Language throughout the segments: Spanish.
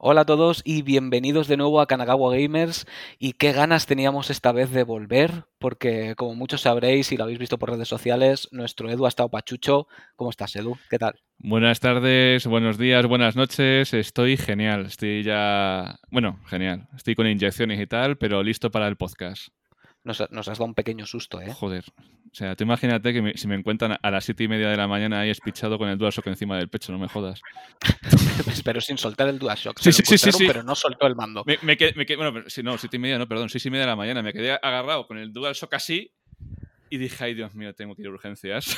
Hola a todos y bienvenidos de nuevo a Kanagawa Gamers. Y qué ganas teníamos esta vez de volver, porque como muchos sabréis y lo habéis visto por redes sociales, nuestro Edu ha estado pachucho. ¿Cómo estás, Edu? ¿Qué tal? Buenas tardes, buenos días, buenas noches. Estoy genial. Estoy ya. Bueno, genial. Estoy con inyecciones y tal, pero listo para el podcast. Nos, has dado un pequeño susto, ¿eh? Joder. O sea, tú imagínate que si me encuentran a las siete y media de la mañana ahí espichado con el DualShock encima del pecho, no me jodas. pero sin soltar el DualShock. Sí, sí, sí, sí, Pero no soltó el mando. Me, me, quedé, bueno, si no, siete y media, no, perdón, seis y media de la mañana. Me quedé agarrado con el DualShock así y dije, ay Dios mío, tengo que ir a urgencias.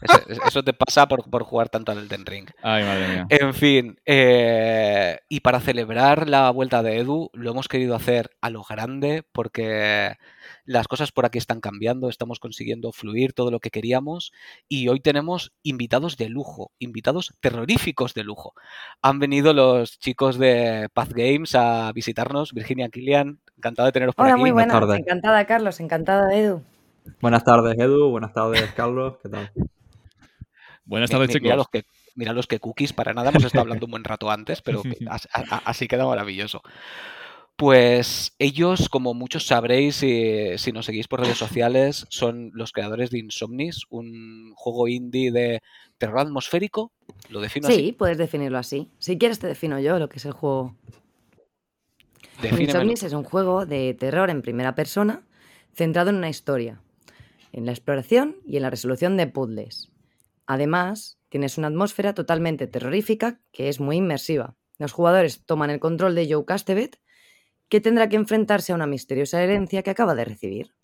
Eso, te pasa por, por, jugar tanto al Elden Ring. Ay, madre mía. En fin, eh, y para celebrar la vuelta de Edu, lo hemos querido hacer a lo grande porque las cosas por aquí están cambiando, estamos consiguiendo fluir todo lo que queríamos y hoy tenemos invitados de lujo, invitados terroríficos de lujo. Han venido los chicos de Path Games a visitarnos, Virginia Kilian, encantado de teneros por Hola, aquí. muy buenas, encantada Carlos, encantada Edu. Buenas tardes Edu, buenas tardes Carlos, ¿qué tal? Buenas tardes chicos. Mira los que mira los que cookies, para nada hemos estado hablando un buen rato antes, pero así queda maravilloso. Pues ellos, como muchos sabréis si, nos seguís por redes sociales, son los creadores de Insomnis, un juego indie de terror atmosférico. ¿Lo defino sí, así? Sí, puedes definirlo así. Si quieres te defino yo lo que es el juego. Insomnis es un juego de terror en primera persona centrado en una historia, en la exploración y en la resolución de puzzles. Además, tienes una atmósfera totalmente terrorífica que es muy inmersiva. Los jugadores toman el control de Joe Castevet que tendrá que enfrentarse a una misteriosa herencia que acaba de recibir.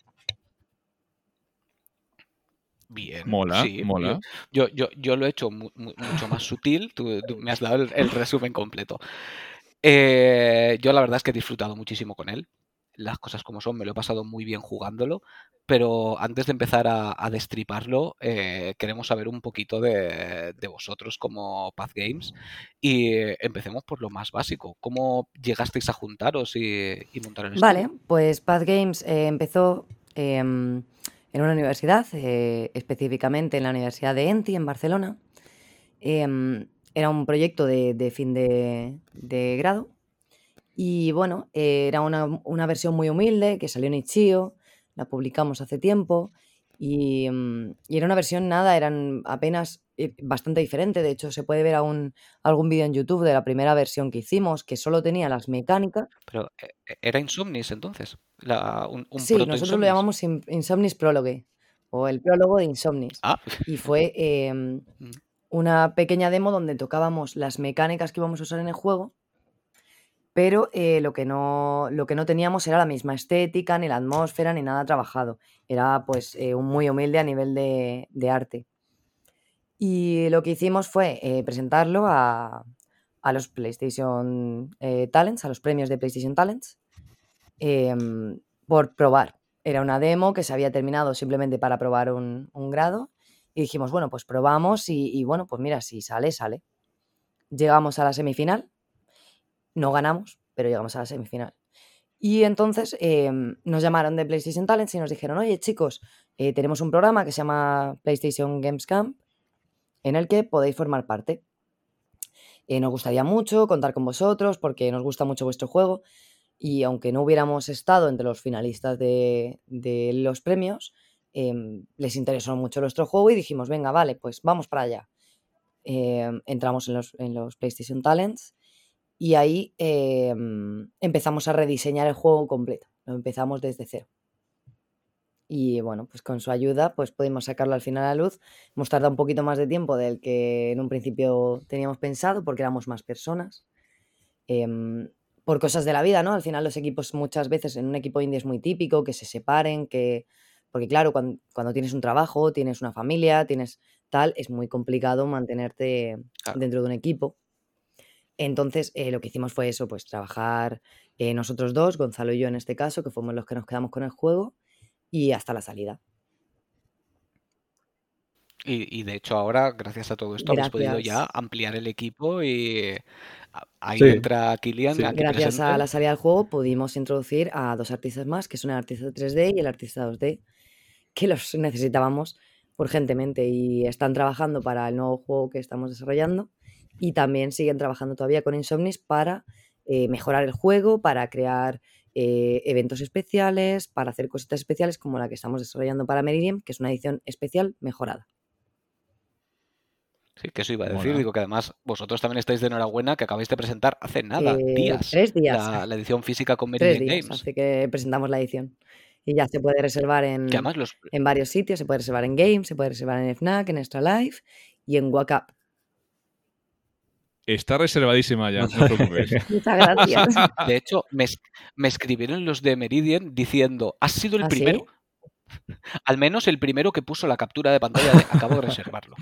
Bien. Mola, mola. Yo, yo, yo, lo he hecho mucho más sutil. Tú, me has dado el, resumen completo. Eh, yo la verdad es que he disfrutado muchísimo con él las cosas como son, me lo he pasado muy bien jugándolo, pero antes de empezar a, destriparlo, eh, queremos saber un poquito de, vosotros como Path Games y empecemos por lo más básico. ¿Cómo llegasteis a juntaros y, montar el Vale, pues Path Games eh, empezó em, en una universidad, eh, específicamente en la Universidad de Enti, en Barcelona. Em, era un proyecto de, fin de grado y bueno, era una, versión muy humilde que salió en Itch.io, la publicamos hace tiempo y, mm, era una versión nada, eran apenas eh, bastante diferente. De hecho, se puede ver aún algún vídeo en YouTube de la primera versión que hicimos, que solo tenía las mecánicas. Pero eh, eh, era Insomnis entonces. un, sí, nosotros lo llamamos Insomnis Prologue o el prólogo de Insomnis. Ah. Y fue mm. una pequeña demo donde tocábamos las mecánicas que íbamos a usar en el juego pero eh, lo, que no, lo que no teníamos era la misma estética, ni la atmósfera, ni nada trabajado. Era pues eh, un muy humilde a nivel de, arte. Y lo que hicimos fue eh, presentarlo a, los PlayStation Talents, a los premios de PlayStation Talents, em, por probar. Era una demo que se había terminado simplemente para probar un, grado. Y dijimos, bueno, pues probamos y, y bueno, pues mira, si sale, sale. Llegamos a la semifinal no ganamos, pero llegamos a la semifinal. Y entonces em, nos llamaron de PlayStation Talents y nos dijeron, oye chicos, eh, tenemos un programa que se llama PlayStation Games Camp en el que podéis formar parte. Eh, nos gustaría mucho contar con vosotros porque nos gusta mucho vuestro juego y aunque no hubiéramos estado entre los finalistas de, los premios, em, les interesó mucho nuestro juego y dijimos, venga, vale, pues vamos para allá. Em, entramos en los, en los PlayStation Talents y ahí em, empezamos a rediseñar el juego completo. Lo empezamos desde cero. Y bueno, pues con su ayuda pues pudimos sacarlo al final a la luz. Hemos tardado un poquito más de tiempo del que en un principio teníamos pensado porque éramos más personas. Em, por cosas de la vida, ¿no? Al final los equipos muchas veces en un equipo indie es muy típico que se separen, que... Porque claro, cuando, tienes un trabajo, tienes una familia, tienes tal, es muy complicado mantenerte dentro de un equipo. Entonces, eh, lo que hicimos fue eso, pues trabajar eh, nosotros dos, Gonzalo y yo en este caso, que fuimos los que nos quedamos con el juego, y hasta la salida. Y, de hecho ahora, gracias a todo esto, hemos podido ya ampliar el equipo y ahí entra Kilian. Gracias a la salida del juego pudimos introducir a dos artistas más, que son el artista 3D y el artista 2D, que los necesitábamos urgentemente y están trabajando para el nuevo juego que estamos desarrollando y también siguen trabajando todavía con Insomnis para eh, mejorar el juego, para crear eh, eventos especiales, para hacer cositas especiales como la que estamos desarrollando para Meridian, que es una edición especial mejorada. Sí, que eso iba a decir. Digo que además vosotros también estáis de enhorabuena que acabáis de presentar hace nada, Eh, días, tres días. la, la edición física con Tres Meridian días, Games. así que presentamos la edición. Y ya se puede reservar los, en varios sitios, se puede reservar en Games, se puede reservar en FNAC, en Extra Life y en WhatsApp. Está reservadísima ya, no te preocupes. Muchas gracias. de hecho, me, es- me escribieron los de Meridian diciendo, ¿has sido el ¿Ah, sí? primero? Al menos el primero que puso la captura de pantalla de acabo de reservarlo.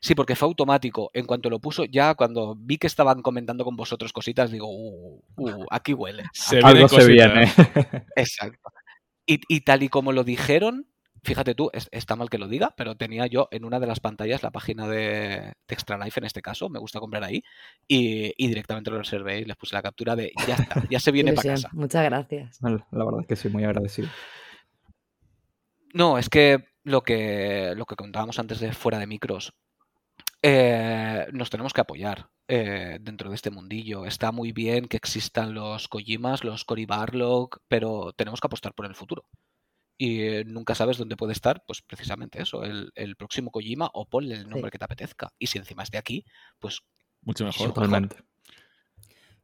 Sí, porque fue automático. En cuanto lo puso, ya cuando vi que estaban comentando con vosotros cositas, digo, uh, uh, aquí huele. Se Algo se viene. Exacto. Y, y tal y como lo dijeron, fíjate tú, es- está mal que lo diga, pero tenía yo en una de las pantallas la página de, de Extra Life en este caso, me gusta comprar ahí, y, y directamente lo reservé y les puse la captura de ya está, ya se viene para casa. Muchas gracias. La verdad es que sí, muy agradecido. No, es que lo que lo que comentábamos antes de fuera de micros, eh, nos tenemos que apoyar eh, dentro de este mundillo. Está muy bien que existan los Kojimas, los Cory Barlog, pero tenemos que apostar por el futuro. Y eh, nunca sabes dónde puede estar, pues precisamente eso, el, el próximo Kojima o ponle el nombre que te apetezca. Y si encima es de aquí, pues Mucho mejor. Totalmente.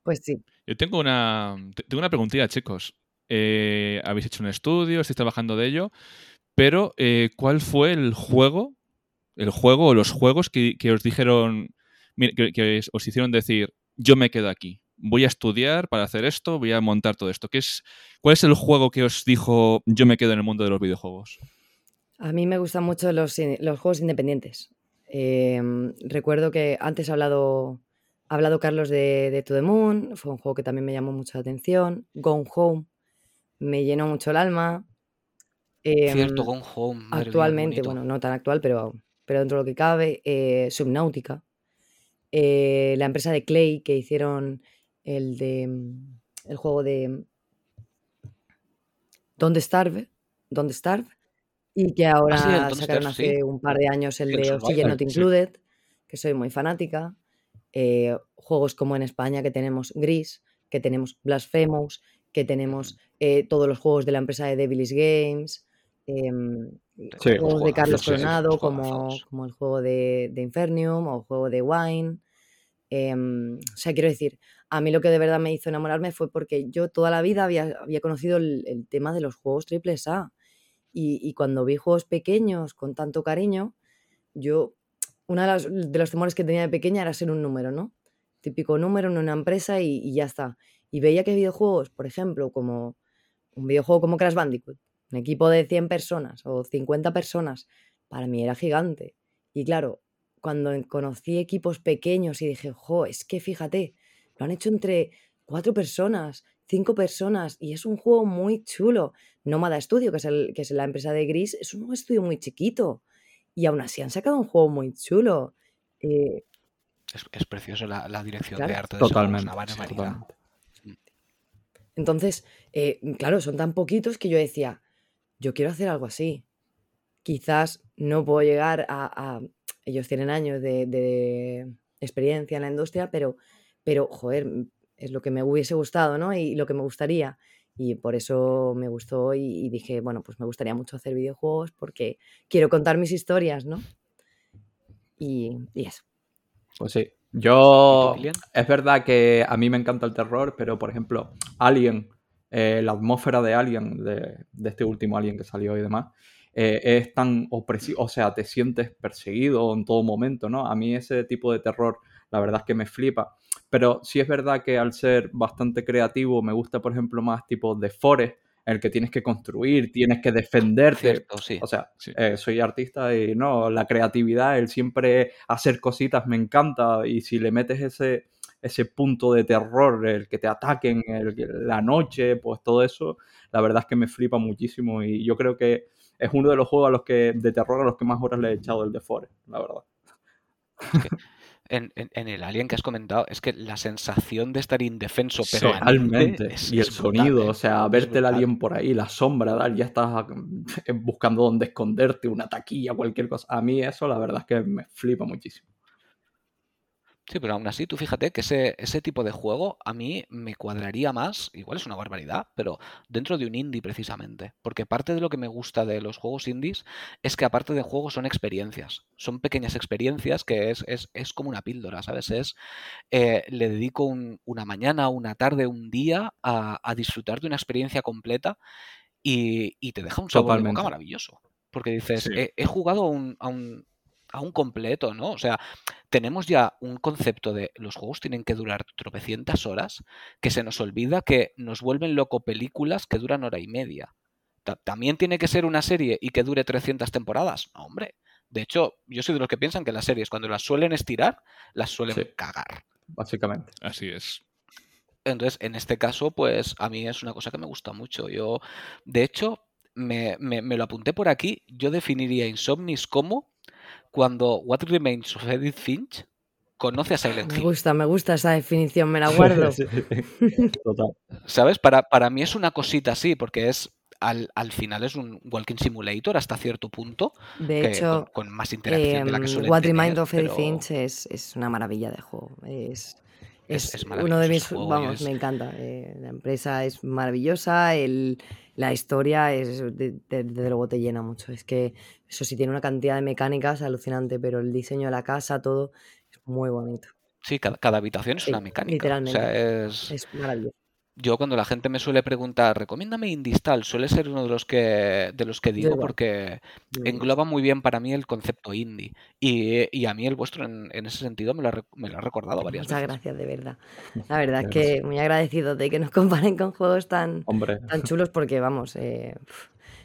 Pues sí. Yo tengo una, te- tengo una preguntilla, chicos. Eh, Habéis hecho un estudio, estáis trabajando de ello, pero eh, ¿cuál fue el juego, el juego o los juegos que, que os dijeron, que, os hicieron decir, yo me quedo aquí, voy a estudiar para hacer esto, voy a montar todo esto? ¿Qué es, ¿Cuál es el juego que os dijo, yo me quedo en el mundo de los videojuegos? A mí me gustan mucho los, los juegos independientes. Em, recuerdo que antes ha hablado, ha hablado Carlos de, de To The Moon, fue un juego que también me llamó mucho la atención. Gone Home me llenó mucho el alma. cierto, Em, Gone Home. mía, actualmente, bueno, no tan actual, pero, pero dentro de lo que cabe, eh, Subnautica. Eh, la empresa de Clay que hicieron el de mm, el juego de Don't Starve, Don't Starve, y que ahora Ah, sí, Don't sacaron Starve, hace sí. un par de años el El de Oxygen Not sí. Included, que soy muy fanática. Eh, juegos como en España que tenemos Gris, que tenemos Blasphemous, que tenemos eh, todos los juegos de la empresa de Devilis Games, em, juegos de Carlos Coronado, como, como el juego de, de Infernium o el juego de Wine. Em, o sea, quiero decir, a mí lo que de verdad me hizo enamorarme fue porque yo toda la vida había, había conocido el, tema de los juegos triples A. Y, cuando vi juegos pequeños con tanto cariño, yo, uno de los temores que tenía de pequeña era ser un número, ¿no? Típico número en una empresa y, y ya está. Y veía que videojuegos, por ejemplo, como un videojuego como Crash Bandicoot, un equipo de 100 personas o 50 personas, para mí era gigante. Y claro, cuando conocí equipos pequeños y dije, jo, es que fíjate, lo han hecho entre cuatro personas, cinco personas, y es un juego muy chulo. Nómada Studio, que es, el, que es la empresa de Gris, es un estudio muy chiquito. Y aún así han sacado un juego muy chulo. Eh, Es, es precioso la, la dirección de arte de Totalmente. una sí, totalmente. Entonces, eh, claro, son tan poquitos que yo decía, yo quiero hacer algo así. Quizás no puedo llegar a... a- ellos tienen años de, de experiencia en la industria, pero, pero, joder, m- es lo que me hubiese gustado, ¿no? Y lo que me gustaría. Y por eso me gustó y, y dije, bueno, pues me gustaría mucho hacer videojuegos porque quiero contar mis historias, ¿no? Y, y eso. Pues sí. ¿Y Yo. Es verdad que a mí me encanta el terror, pero por ejemplo, Alien, eh, la atmósfera de Alien, de, de este último Alien que salió y demás, eh, es tan opresivo, o sea, te sientes perseguido en todo momento, ¿no? A mí ese tipo de terror, la verdad es que me flipa. Pero sí es verdad que al ser bastante creativo, me gusta, por ejemplo, más tipo de Forest, el que tienes que construir, tienes que defenderte. Cierto, sí. O sea, Sí. eh, soy artista y no, la creatividad, el siempre hacer cositas me encanta y si le metes ese, ese punto de terror, el que te ataquen, el, la noche, pues todo eso, la verdad es que me flipa muchísimo y yo creo que es uno de los juegos a los que, de terror a los que más horas le he echado el de Forest, la verdad. En, en- en el Alien que has comentado, es que la sensación de estar indefenso pero Totalmente. es- y el es sonido, ¿eh? o sea, verte el alien por ahí, la sombra, tal, ya estás eh, buscando dónde esconderte, una taquilla, cualquier cosa. A mí eso, la verdad es que me flipa muchísimo. Sí, pero aún así, tú fíjate que ese, ese tipo de juego a mí me cuadraría más, igual es una barbaridad, pero dentro de un indie precisamente. Porque parte de lo que me gusta de los juegos indies es que aparte de juegos son experiencias. Son pequeñas experiencias que es, es, es como una píldora, ¿sabes? Es, eh, le dedico un- una mañana, una tarde, un día a, a disfrutar de una experiencia completa y, y te deja un sabor de boca maravilloso. Porque dices, Sí. he, he jugado a un, a un, a un completo, ¿no? O sea, tenemos ya un concepto de los juegos tienen que durar tropecientas horas, que se nos olvida que nos vuelven loco películas que duran hora y media. Ta- También tiene que ser una serie y que dure 300 temporadas. No, hombre. De hecho, yo soy de los que piensan que las series, cuando las suelen estirar, las suelen Sí. cagar. Básicamente. Así es. Entonces, en este caso, pues a mí es una cosa que me gusta mucho. Yo, de hecho, me, me- me lo apunté por aquí. Yo definiría Insomnis como cuando What Remains of Edith Finch conoce a Silent Me Hill. gusta, me gusta esa definición, me la guardo. Sí, Total. ¿Sabes? Para, para mí es una cosita así, porque es al, al final es un walking simulator hasta cierto punto, De que hecho, con, con más interacción de la que em, suelen What tener, Remains of Edith pero Finch es, es una maravilla de juego. Es, es, es uno de maravilloso mis, juego. Vamos, es- me encanta. eh, la empresa es maravillosa, el, la historia es, de- de- desde luego te llena mucho. Es que eso sí tiene una cantidad de mecánicas alucinante, pero el diseño de la casa, todo es muy bonito. Sí, cada, cada habitación es Sí, una mecánica. O literalmente. sea, es, Es maravilloso. Yo cuando la gente me suele preguntar, recomiéndame Indistal, suele ser uno de los que de los que digo porque engloba muy bien para mí el concepto indie. Y, y a mí el vuestro en, en ese sentido me lo, ha, re- me lo ha recordado varias Muchas veces. gracias, de verdad. La verdad es que muy agradecido de que nos comparen con juegos tan, Hombre, tan chulos porque, vamos, eh,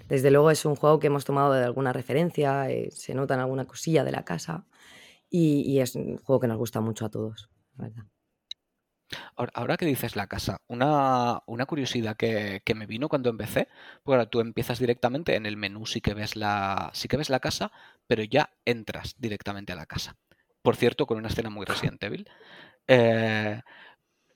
desde luego es un juego que hemos tomado de alguna referencia, eh, se nota en alguna cosilla de la casa y, y es un juego que nos gusta mucho a todos, la verdad. Ahora, ahora que dices la casa, una, una curiosidad que, que me vino cuando empecé, porque ahora tú empiezas directamente en el menú, sí que ves la, sí que ves la casa, pero ya entras directamente a la casa. Por cierto, con una escena muy Resident Evil. Eh,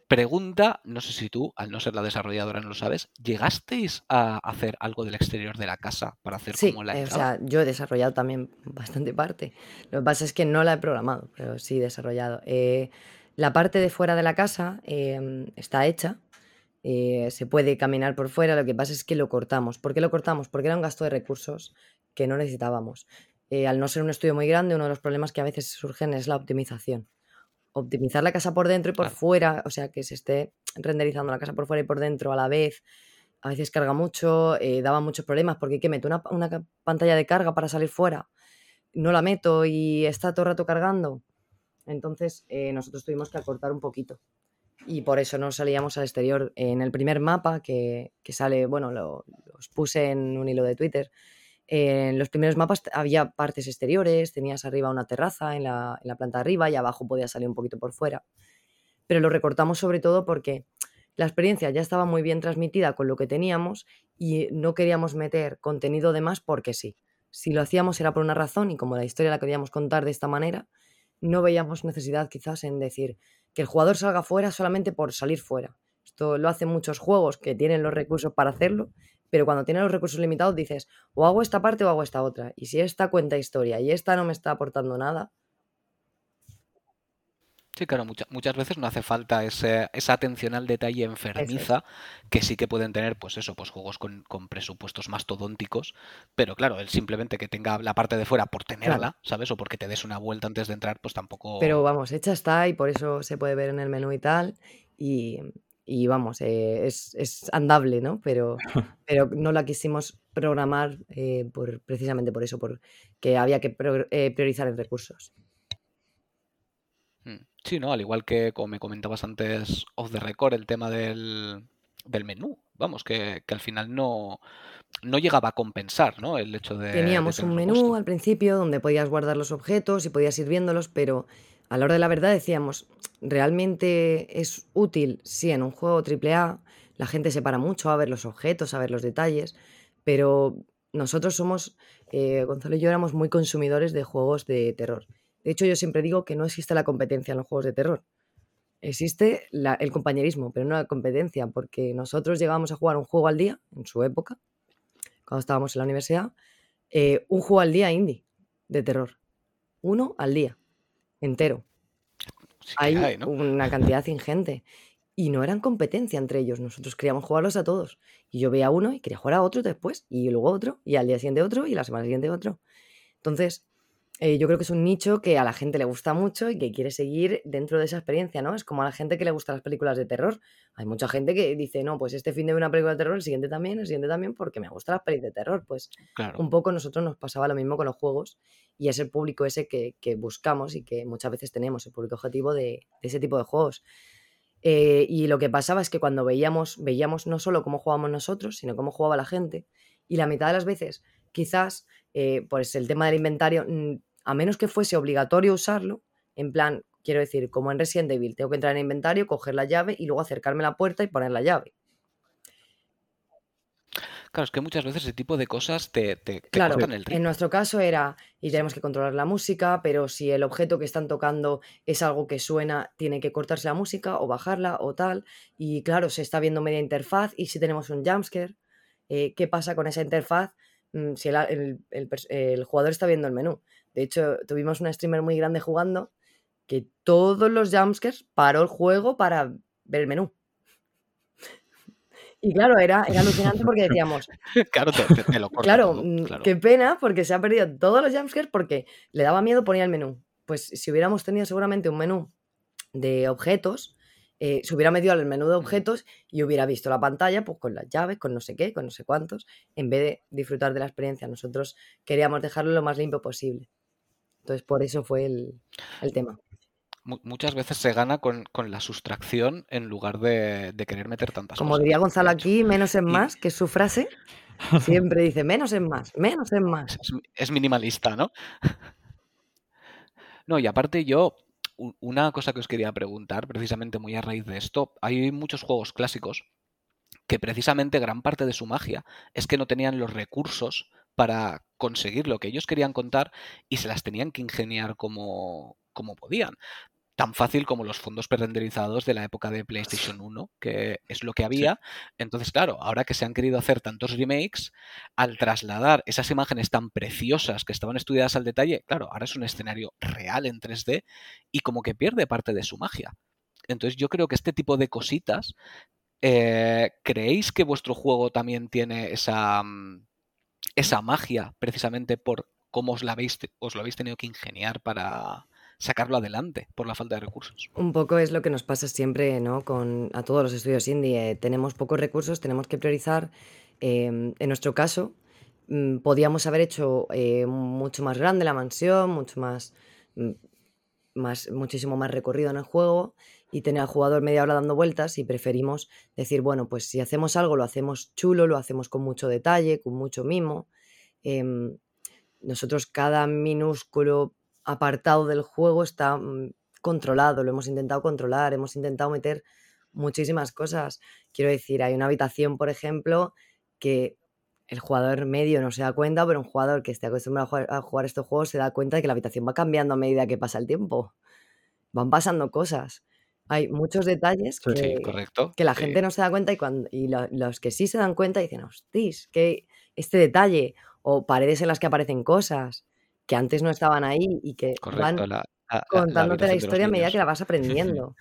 pregunta, no sé si tú, al no ser la desarrolladora, no lo sabes, ¿llegasteis a hacer algo del exterior de la casa para hacer Sí, como la eh, o entrada? sea, yo he desarrollado también bastante parte. Lo que pasa es que no la he programado, pero sí he desarrollado. Eh, la parte de fuera de la casa em, está hecha, eh, se puede caminar por fuera, lo que pasa es que lo cortamos. ¿Por qué lo cortamos? Porque era un gasto de recursos que no necesitábamos. Eh, al no ser un estudio muy grande, uno de los problemas que a veces surgen es la optimización. Optimizar la casa por dentro y por Claro. fuera, o sea, que se esté renderizando la casa por fuera y por dentro a la vez, a veces carga mucho, eh, daba muchos problemas porque que meto una, una pantalla de carga para salir fuera, no la meto y está todo el rato cargando. Entonces eh, nosotros tuvimos que acortar un poquito y por eso no salíamos al exterior. En el primer mapa que, que sale, bueno, lo, los puse en un hilo de Twitter. En los primeros mapas había partes exteriores, tenías arriba una terraza en la, planta arriba y abajo podía salir un poquito por fuera. Pero lo recortamos sobre todo porque la experiencia ya estaba muy bien transmitida con lo que teníamos y no queríamos meter contenido de más porque sí. Si lo hacíamos era por una razón y como la historia la queríamos contar de esta manera, no veíamos necesidad quizás en decir que el jugador salga fuera solamente por salir fuera. Esto lo hacen muchos juegos que tienen los recursos para hacerlo, pero cuando tienen los recursos limitados dices o hago esta parte o hago esta otra. Y si esta cuenta historia y esta no me está aportando nada, Sí, claro, mucha- muchas veces no hace falta ese- esa atención al detalle enfermiza que sí que pueden tener, pues eso, pues juegos con, con presupuestos mastodónticos, pero claro, el simplemente que tenga la parte de fuera por tenerla, ¿sabes? O porque te des una vuelta antes de entrar, pues tampoco... pero vamos, hecha está y por eso se puede ver en el menú y tal. Y, y vamos, eh, es, es andable, ¿no? Pero, pero no la quisimos programar eh, por, precisamente por eso, porque había que pro- eh, priorizar en recursos. Sí, ¿no? Al igual que, como me comentabas antes, off the record, el tema del, del menú. Vamos, que, que al final no, no llegaba a compensar, ¿no? El hecho de. de Teníamos un menú puesto. al principio donde podías guardar los objetos y podías ir viéndolos, pero a la hora de la verdad decíamos, ¿realmente es útil? Sí, en un juego AAA la gente se para mucho a ver los objetos, a ver los detalles, pero nosotros somos, eh, Gonzalo y yo éramos muy consumidores de juegos de terror. De hecho, yo siempre digo que no existe la competencia en los juegos de terror. Existe la- el compañerismo, pero no la competencia, porque nosotros llegábamos a jugar un juego al día, en su época, cuando estábamos en la universidad, eh, un juego al día indie de terror. Uno al día, entero. hay, una cantidad ingente. Y no eran competencia entre ellos, nosotros queríamos jugarlos a todos. Y yo veía uno y quería jugar a otro después, y luego otro, y al día siguiente otro, y la semana siguiente otro. Entonces, eh, yo creo que es un nicho que a la gente le gusta mucho y que quiere seguir dentro de esa experiencia, ¿no? Es como a la gente que le gustan las películas de terror. Hay mucha gente que dice, no, pues este fin de una película de terror, el siguiente también, el siguiente también, porque me gustan las películas de terror. Pues un poco nosotros nos pasaba lo mismo con los juegos y es el público ese que, buscamos y que muchas veces tenemos, el público objetivo de, ese tipo de juegos. Eh, y lo que pasaba es que cuando veíamos, veíamos no solo cómo jugábamos nosotros, sino cómo jugaba la gente, y la mitad de las veces, quizás, eh, pues el tema del inventario mm, a menos que fuese obligatorio usarlo, en plan, quiero decir, como en Resident Evil, tengo que entrar en inventario, coger la llave y luego acercarme a la puerta y poner la llave. Claro, es que muchas veces ese tipo de cosas te, te, claro, el ritmo. En nuestro caso era, y tenemos que controlar la música, pero si el objeto que están tocando es algo que suena, tiene que cortarse la música o bajarla o tal. Y claro, se está viendo media interfaz y si tenemos un jumpscare, eh, ¿qué pasa con esa interfaz mm, si el, jugador está viendo el menú? De hecho, tuvimos una streamer muy grande jugando que todos los jumpscares paró el juego para ver el menú. Y claro, era, alucinante porque decíamos. claro, te, lo claro, mm, claro, qué pena porque se ha perdido todos los jumpscares porque le daba miedo poner el menú. Pues si hubiéramos tenido seguramente un menú de objetos, eh, se hubiera metido al menú de objetos y hubiera visto la pantalla pues con las llaves, con no sé qué, con no sé cuántos, en vez de disfrutar de la experiencia. Nosotros queríamos dejarlo lo más limpio posible. Entonces, por eso fue el, tema. Muchas veces se gana con, la sustracción en lugar de, querer meter tantas Como cosas. Como diría Gonzalo aquí, menos es más, que es su frase. Siempre dice menos es más, menos es más. Es, minimalista, ¿no? No, y aparte yo, una cosa que os quería preguntar, precisamente muy a raíz de esto, hay muchos juegos clásicos que precisamente gran parte de su magia es que no tenían los recursos para conseguir lo que ellos querían contar y se las tenían que ingeniar como, como podían. Tan fácil como los fondos prerenderizados de la época de PlayStation 1, que es lo que había. Entonces, claro, ahora que se han querido hacer tantos remakes, al trasladar esas imágenes tan preciosas que estaban estudiadas al detalle, claro, ahora es un escenario real en 3D y como que pierde parte de su magia. Entonces yo creo que este tipo de cositas, eh, ¿creéis que vuestro juego también tiene esa, mm, esa magia precisamente por cómo os, la habéis, os lo habéis tenido que ingeniar para sacarlo adelante por la falta de recursos. Un poco es lo que nos pasa siempre ¿no? con a todos los estudios indie. Eh, tenemos pocos recursos, tenemos que priorizar. Em, en nuestro caso, mm, podíamos haber hecho eh, mucho más grande la mansión, mucho más, mm, más, muchísimo más recorrido en el juego y tener al jugador media hora dando vueltas y preferimos decir, bueno, pues si hacemos algo lo hacemos chulo, lo hacemos con mucho detalle, con mucho mimo. Em, nosotros cada minúsculo apartado del juego está mm, controlado, lo hemos intentado controlar, hemos intentado meter muchísimas cosas. Quiero decir, hay una habitación, por ejemplo, que el jugador medio no se da cuenta, pero un jugador que esté acostumbrado a jugar, a jugar estos juegos se da cuenta de que la habitación va cambiando a medida que pasa el tiempo. Van pasando cosas hay muchos detalles que, que la gente no se da cuenta y, cuando, y los que sí se dan cuenta dicen, hostis, que este detalle o paredes en las que aparecen cosas que antes no estaban ahí y que van contándote la, historia a medida que la vas aprendiendo.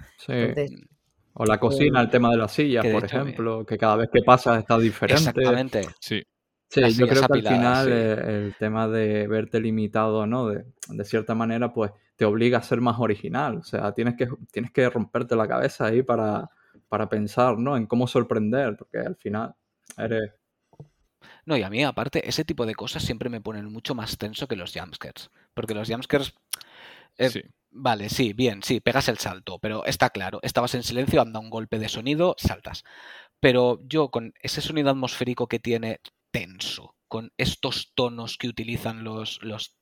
o la cocina, el tema de las sillas, por ejemplo, que cada vez que pasas está diferente. Exactamente. Sí. Sí, yo creo que al final el, tema de verte limitado, ¿no? De, de, cierta manera, pues te obliga a ser más original. O sea, tienes que, tienes que romperte la cabeza ahí para, para pensar, ¿no? En cómo sorprender, porque al final eres... No, y a mí, aparte, ese tipo de cosas siempre me ponen mucho más tenso que los jumpscares. Porque los jumpscares... Eh, sí. Vale, sí, bien, sí, pegas el salto, pero está claro, estabas en silencio, anda un golpe de sonido, saltas. Pero yo con ese sonido atmosférico que tiene tenso, con estos tonos que utilizan los, los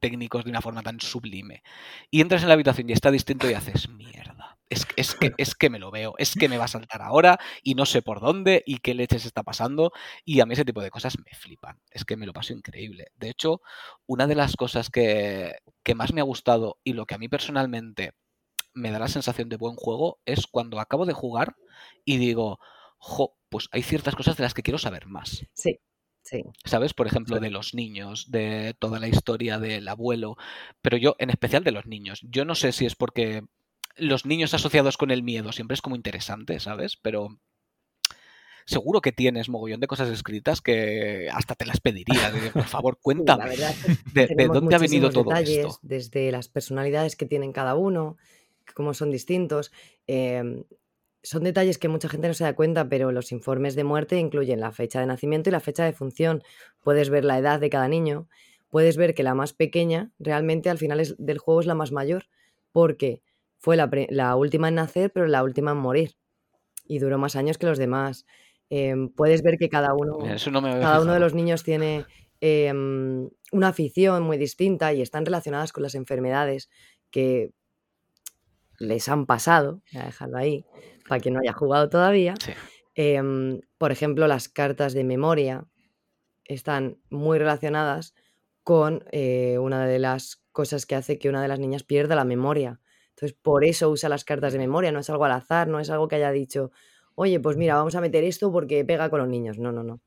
técnicos de una forma tan sublime. Y entras en la habitación y está distinto y haces, mierda, es, es, que, es que me lo veo, es que me va a saltar ahora y no sé por dónde y qué leches está pasando. Y a mí ese tipo de cosas me flipan, es que me lo paso increíble. De hecho, una de las cosas que, que más me ha gustado y lo que a mí personalmente me da la sensación de buen juego es cuando acabo de jugar y digo, jo, pues hay ciertas cosas de las que quiero saber más. Sí. ¿Sabes? Por ejemplo, de los niños, de toda la historia del abuelo, pero yo en especial de los niños. Yo no sé si es porque los niños asociados con el miedo siempre es como interesante, ¿sabes? Pero seguro que tienes mogollón de cosas escritas que hasta te las pediría. por favor, cuéntame. de, dónde ha venido todo esto? Desde las personalidades que tienen cada uno, cómo son distintos. Em, son detalles que mucha gente no se da cuenta, pero los informes de muerte incluyen la fecha de nacimiento y la fecha de función. Puedes ver la edad de cada niño. Puedes ver que la más pequeña realmente al final del juego es la más mayor, porque fue la, última en nacer, pero la última en morir. Y duró más años que los demás. Em, puedes ver que cada uno, cada uno de los niños tiene em, una afición muy distinta y están relacionadas con las enfermedades que les han pasado, voy a dejarlo ahí, para quien no haya jugado todavía. Em, por ejemplo, las cartas de memoria están muy relacionadas con eh, una de las cosas que hace que una de las niñas pierda la memoria. Entonces, por eso usa las cartas de memoria, no es algo al azar, no es algo que haya dicho, oye, pues mira, vamos a meter esto porque pega con los niños. No, no, no.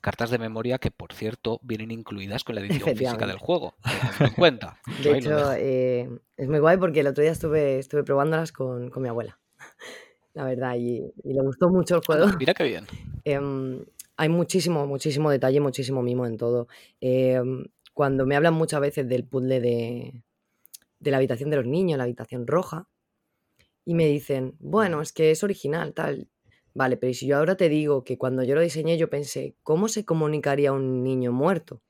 Cartas de memoria que, por cierto, vienen incluidas con la edición física del juego. En cuenta. De hecho, eh, es muy guay porque el otro día estuve, estuve probándolas con, mi abuela. La verdad, y, le gustó mucho el juego. mira qué bien. Em, hay muchísimo, muchísimo detalle, muchísimo mimo en todo. Em, cuando me hablan muchas veces del puzzle de, de la habitación de los niños, la habitación roja, y me dicen, bueno, es que es original, tal. Vale, pero si yo ahora te digo que cuando yo lo diseñé yo pensé, ¿cómo se comunicaría un niño muerto?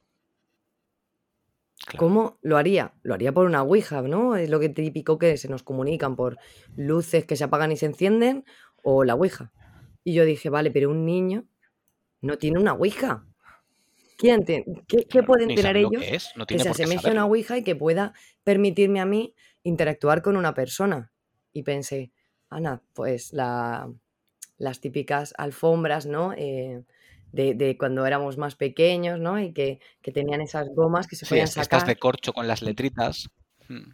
¿Cómo lo haría? Lo haría por una Ouija, ¿no? Es lo que típico que se nos comunican por luces que se apagan y se encienden o la Ouija. Y yo dije, vale, pero un niño no tiene una Ouija. ¿Quién ¿Qué, pueden tener ellos que se asemeje a una Ouija y que pueda permitirme a mí interactuar con una persona? y pensé, Ana, pues la, las típicas alfombras, ¿no? Eh, de, cuando éramos más pequeños, ¿no? Y que, tenían esas gomas que se podían sacar. Estas de corcho con las letritas. Hmm,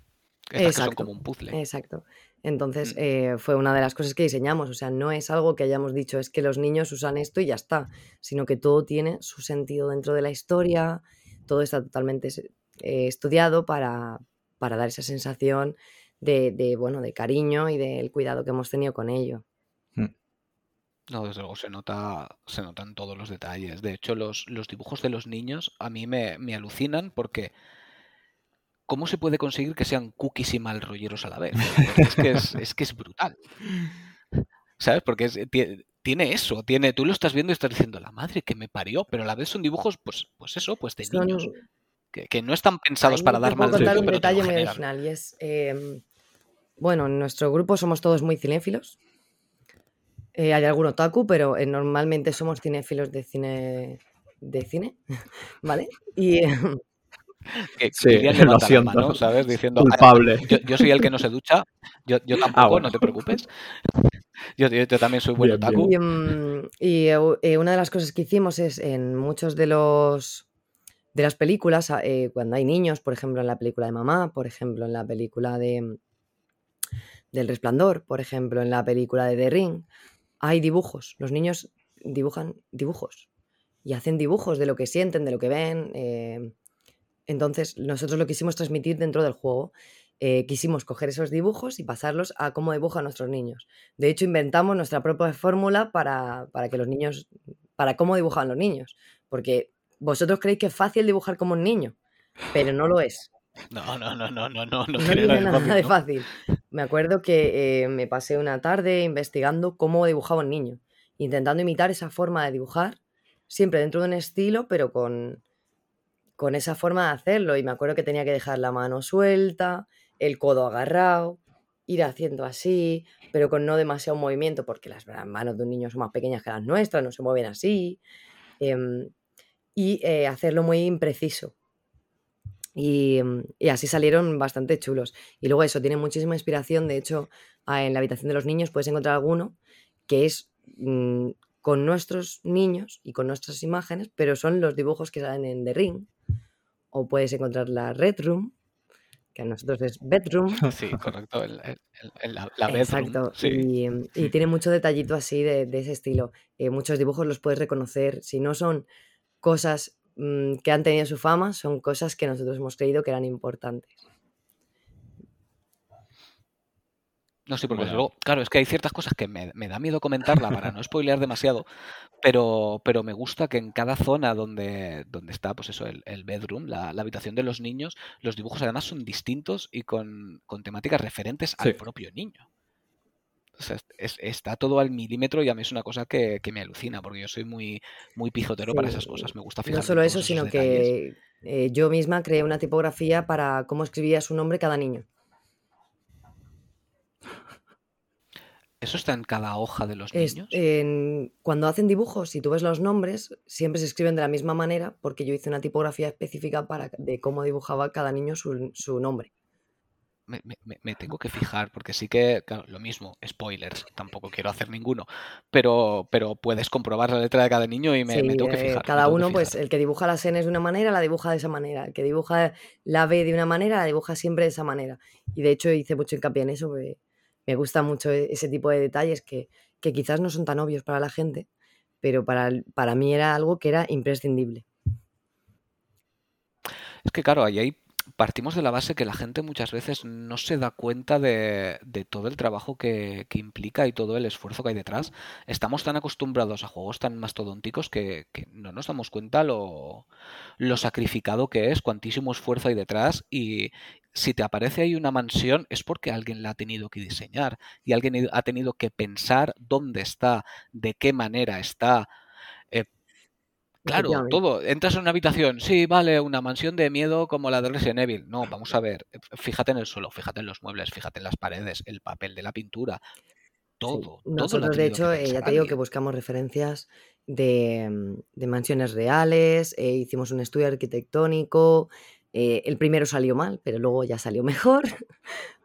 estas que son como un puzzle. Exacto. Entonces hmm. eh, fue una de las cosas que diseñamos. O sea, no es algo que hayamos dicho, es que los niños usan esto y ya está. Sino que todo tiene su sentido dentro de la historia. Todo está totalmente eh, estudiado para, para dar esa sensación de, bueno, de cariño y del cuidado que hemos tenido con ello. No, desde luego se nota, se notan todos los detalles. De hecho, los, los dibujos de los niños a mí me, alucinan porque ¿cómo se puede conseguir que sean cookies y mal rolleros a la vez? Es que es, que es brutal. ¿Sabes? Porque tiene eso, tiene, tú lo estás viendo y estás diciendo, la madre que me parió, pero a la vez son dibujos, pues, pues eso, pues de niños, que, no están pensados para dar mal rollo. un detalle muy original y es, em, bueno, en nuestro grupo somos todos muy cinéfilos. Eh, hay algún otaku, pero eh, normalmente somos cinéfilos de cine. de cine, ¿vale? Y. sí, lo siento. ¿sabes? Diciendo, Culpable. Yo, soy el que no se ducha, yo, yo ah, tampoco, no te preocupes. Yo, también soy buen otaku. Y, mm, eh, una de las cosas que hicimos es en muchos de los de las películas, cuando hay niños, por ejemplo, en la película de mamá, por ejemplo, en la película de del Resplandor, por ejemplo, en la película de The Ring, hay dibujos. Los niños dibujan dibujos y hacen dibujos de lo que sienten, de lo que ven. Eh, entonces, nosotros lo quisimos transmitir dentro del juego. Eh, quisimos coger esos dibujos y pasarlos a cómo dibujan nuestros niños. De hecho, inventamos nuestra propia fórmula para, para que los niños, para cómo dibujan los niños. Porque vosotros creéis que es fácil dibujar como un niño, pero no lo es. No, no, no, no, no, no. No, tiene nada de fácil. Me acuerdo que eh, me pasé una tarde investigando cómo dibujaba un niño, intentando imitar esa forma de dibujar, siempre dentro de un estilo, pero con, con esa forma de hacerlo. Y me acuerdo que tenía que dejar la mano suelta, el codo agarrado, ir haciendo así, pero con no demasiado movimiento, porque las manos de un niño son más pequeñas que las nuestras, no se mueven así. Em, y eh, hacerlo muy impreciso. Mm, y, así salieron bastante chulos. Y luego eso, tiene muchísima inspiración. De hecho, en la habitación de los niños puedes encontrar alguno que es mm, con nuestros niños y con nuestras imágenes, pero son los dibujos que salen en The Ring. O puedes encontrar la Red Room, que a nosotros es Bedroom. Sí, correcto, la bedroom. Exacto, y, y, tiene mucho detallito así de, ese estilo. Eh, muchos dibujos los puedes reconocer. Si no son cosas Mm, que han tenido su fama son cosas que nosotros hemos creído que eran importantes. No, sí, porque Bueno. luego, claro, es que hay ciertas cosas que me, me da miedo comentarla para no spoilear demasiado, pero, pero me gusta que en cada zona donde, donde está, pues eso, el, el bedroom, la, la habitación de los niños, los dibujos además son distintos y con, con temáticas referentes al propio niño. O sea, es- está todo al milímetro y a mí es una cosa que, que me alucina, porque yo soy muy, muy pijotero para esas cosas. Me gusta No fijarme en solo eso, sino detalles. que eh, yo misma creé una tipografía para cómo escribía su nombre cada niño. ¿Eso está en cada hoja de los Es- niños? en- cuando hacen dibujos, si tú ves los nombres, siempre se escriben de la misma manera porque yo hice una tipografía específica para, de cómo dibujaba cada niño su, su nombre. Me, me- me- me tengo que fijar, porque sí que, claro, lo mismo, spoilers, tampoco quiero hacer ninguno, pero, pero puedes comprobar la letra de cada niño y me, tengo que eh, fijar. cada uno, pues el que dibuja las N de una manera, la dibuja de esa manera. El que dibuja la B de una manera, la dibuja siempre de esa manera. Y de hecho hice mucho hincapié en eso, porque me gusta mucho e- ese tipo de detalles que, que quizás no son tan obvios para la gente, pero para, para mí era algo que era imprescindible. Es que, claro, ahí hay- partimos de la base que la gente muchas veces no se da cuenta de, todo el trabajo que, implica y todo el esfuerzo que hay detrás. Estamos tan acostumbrados a juegos tan mastodónticos que, que no nos damos cuenta lo, lo sacrificado que es, cuantísimo esfuerzo hay detrás y si te aparece ahí una mansión es porque alguien la ha tenido que diseñar y alguien ha tenido que pensar dónde está, de qué manera está. Claro, todo. Entras en una habitación, sí, vale, una mansión de miedo como la de Resident Evil. No, vamos a ver, eh, fíjate en el suelo, fíjate en los muebles, fíjate en las paredes, el papel de la pintura, Sí. todo, todo Nosotros, de tenido que hecho, eh, ya te digo que buscamos referencias de, mm, de mansiones reales, eh, hicimos un estudio arquitectónico. eh, el primero salió mal, pero luego ya salió mejor.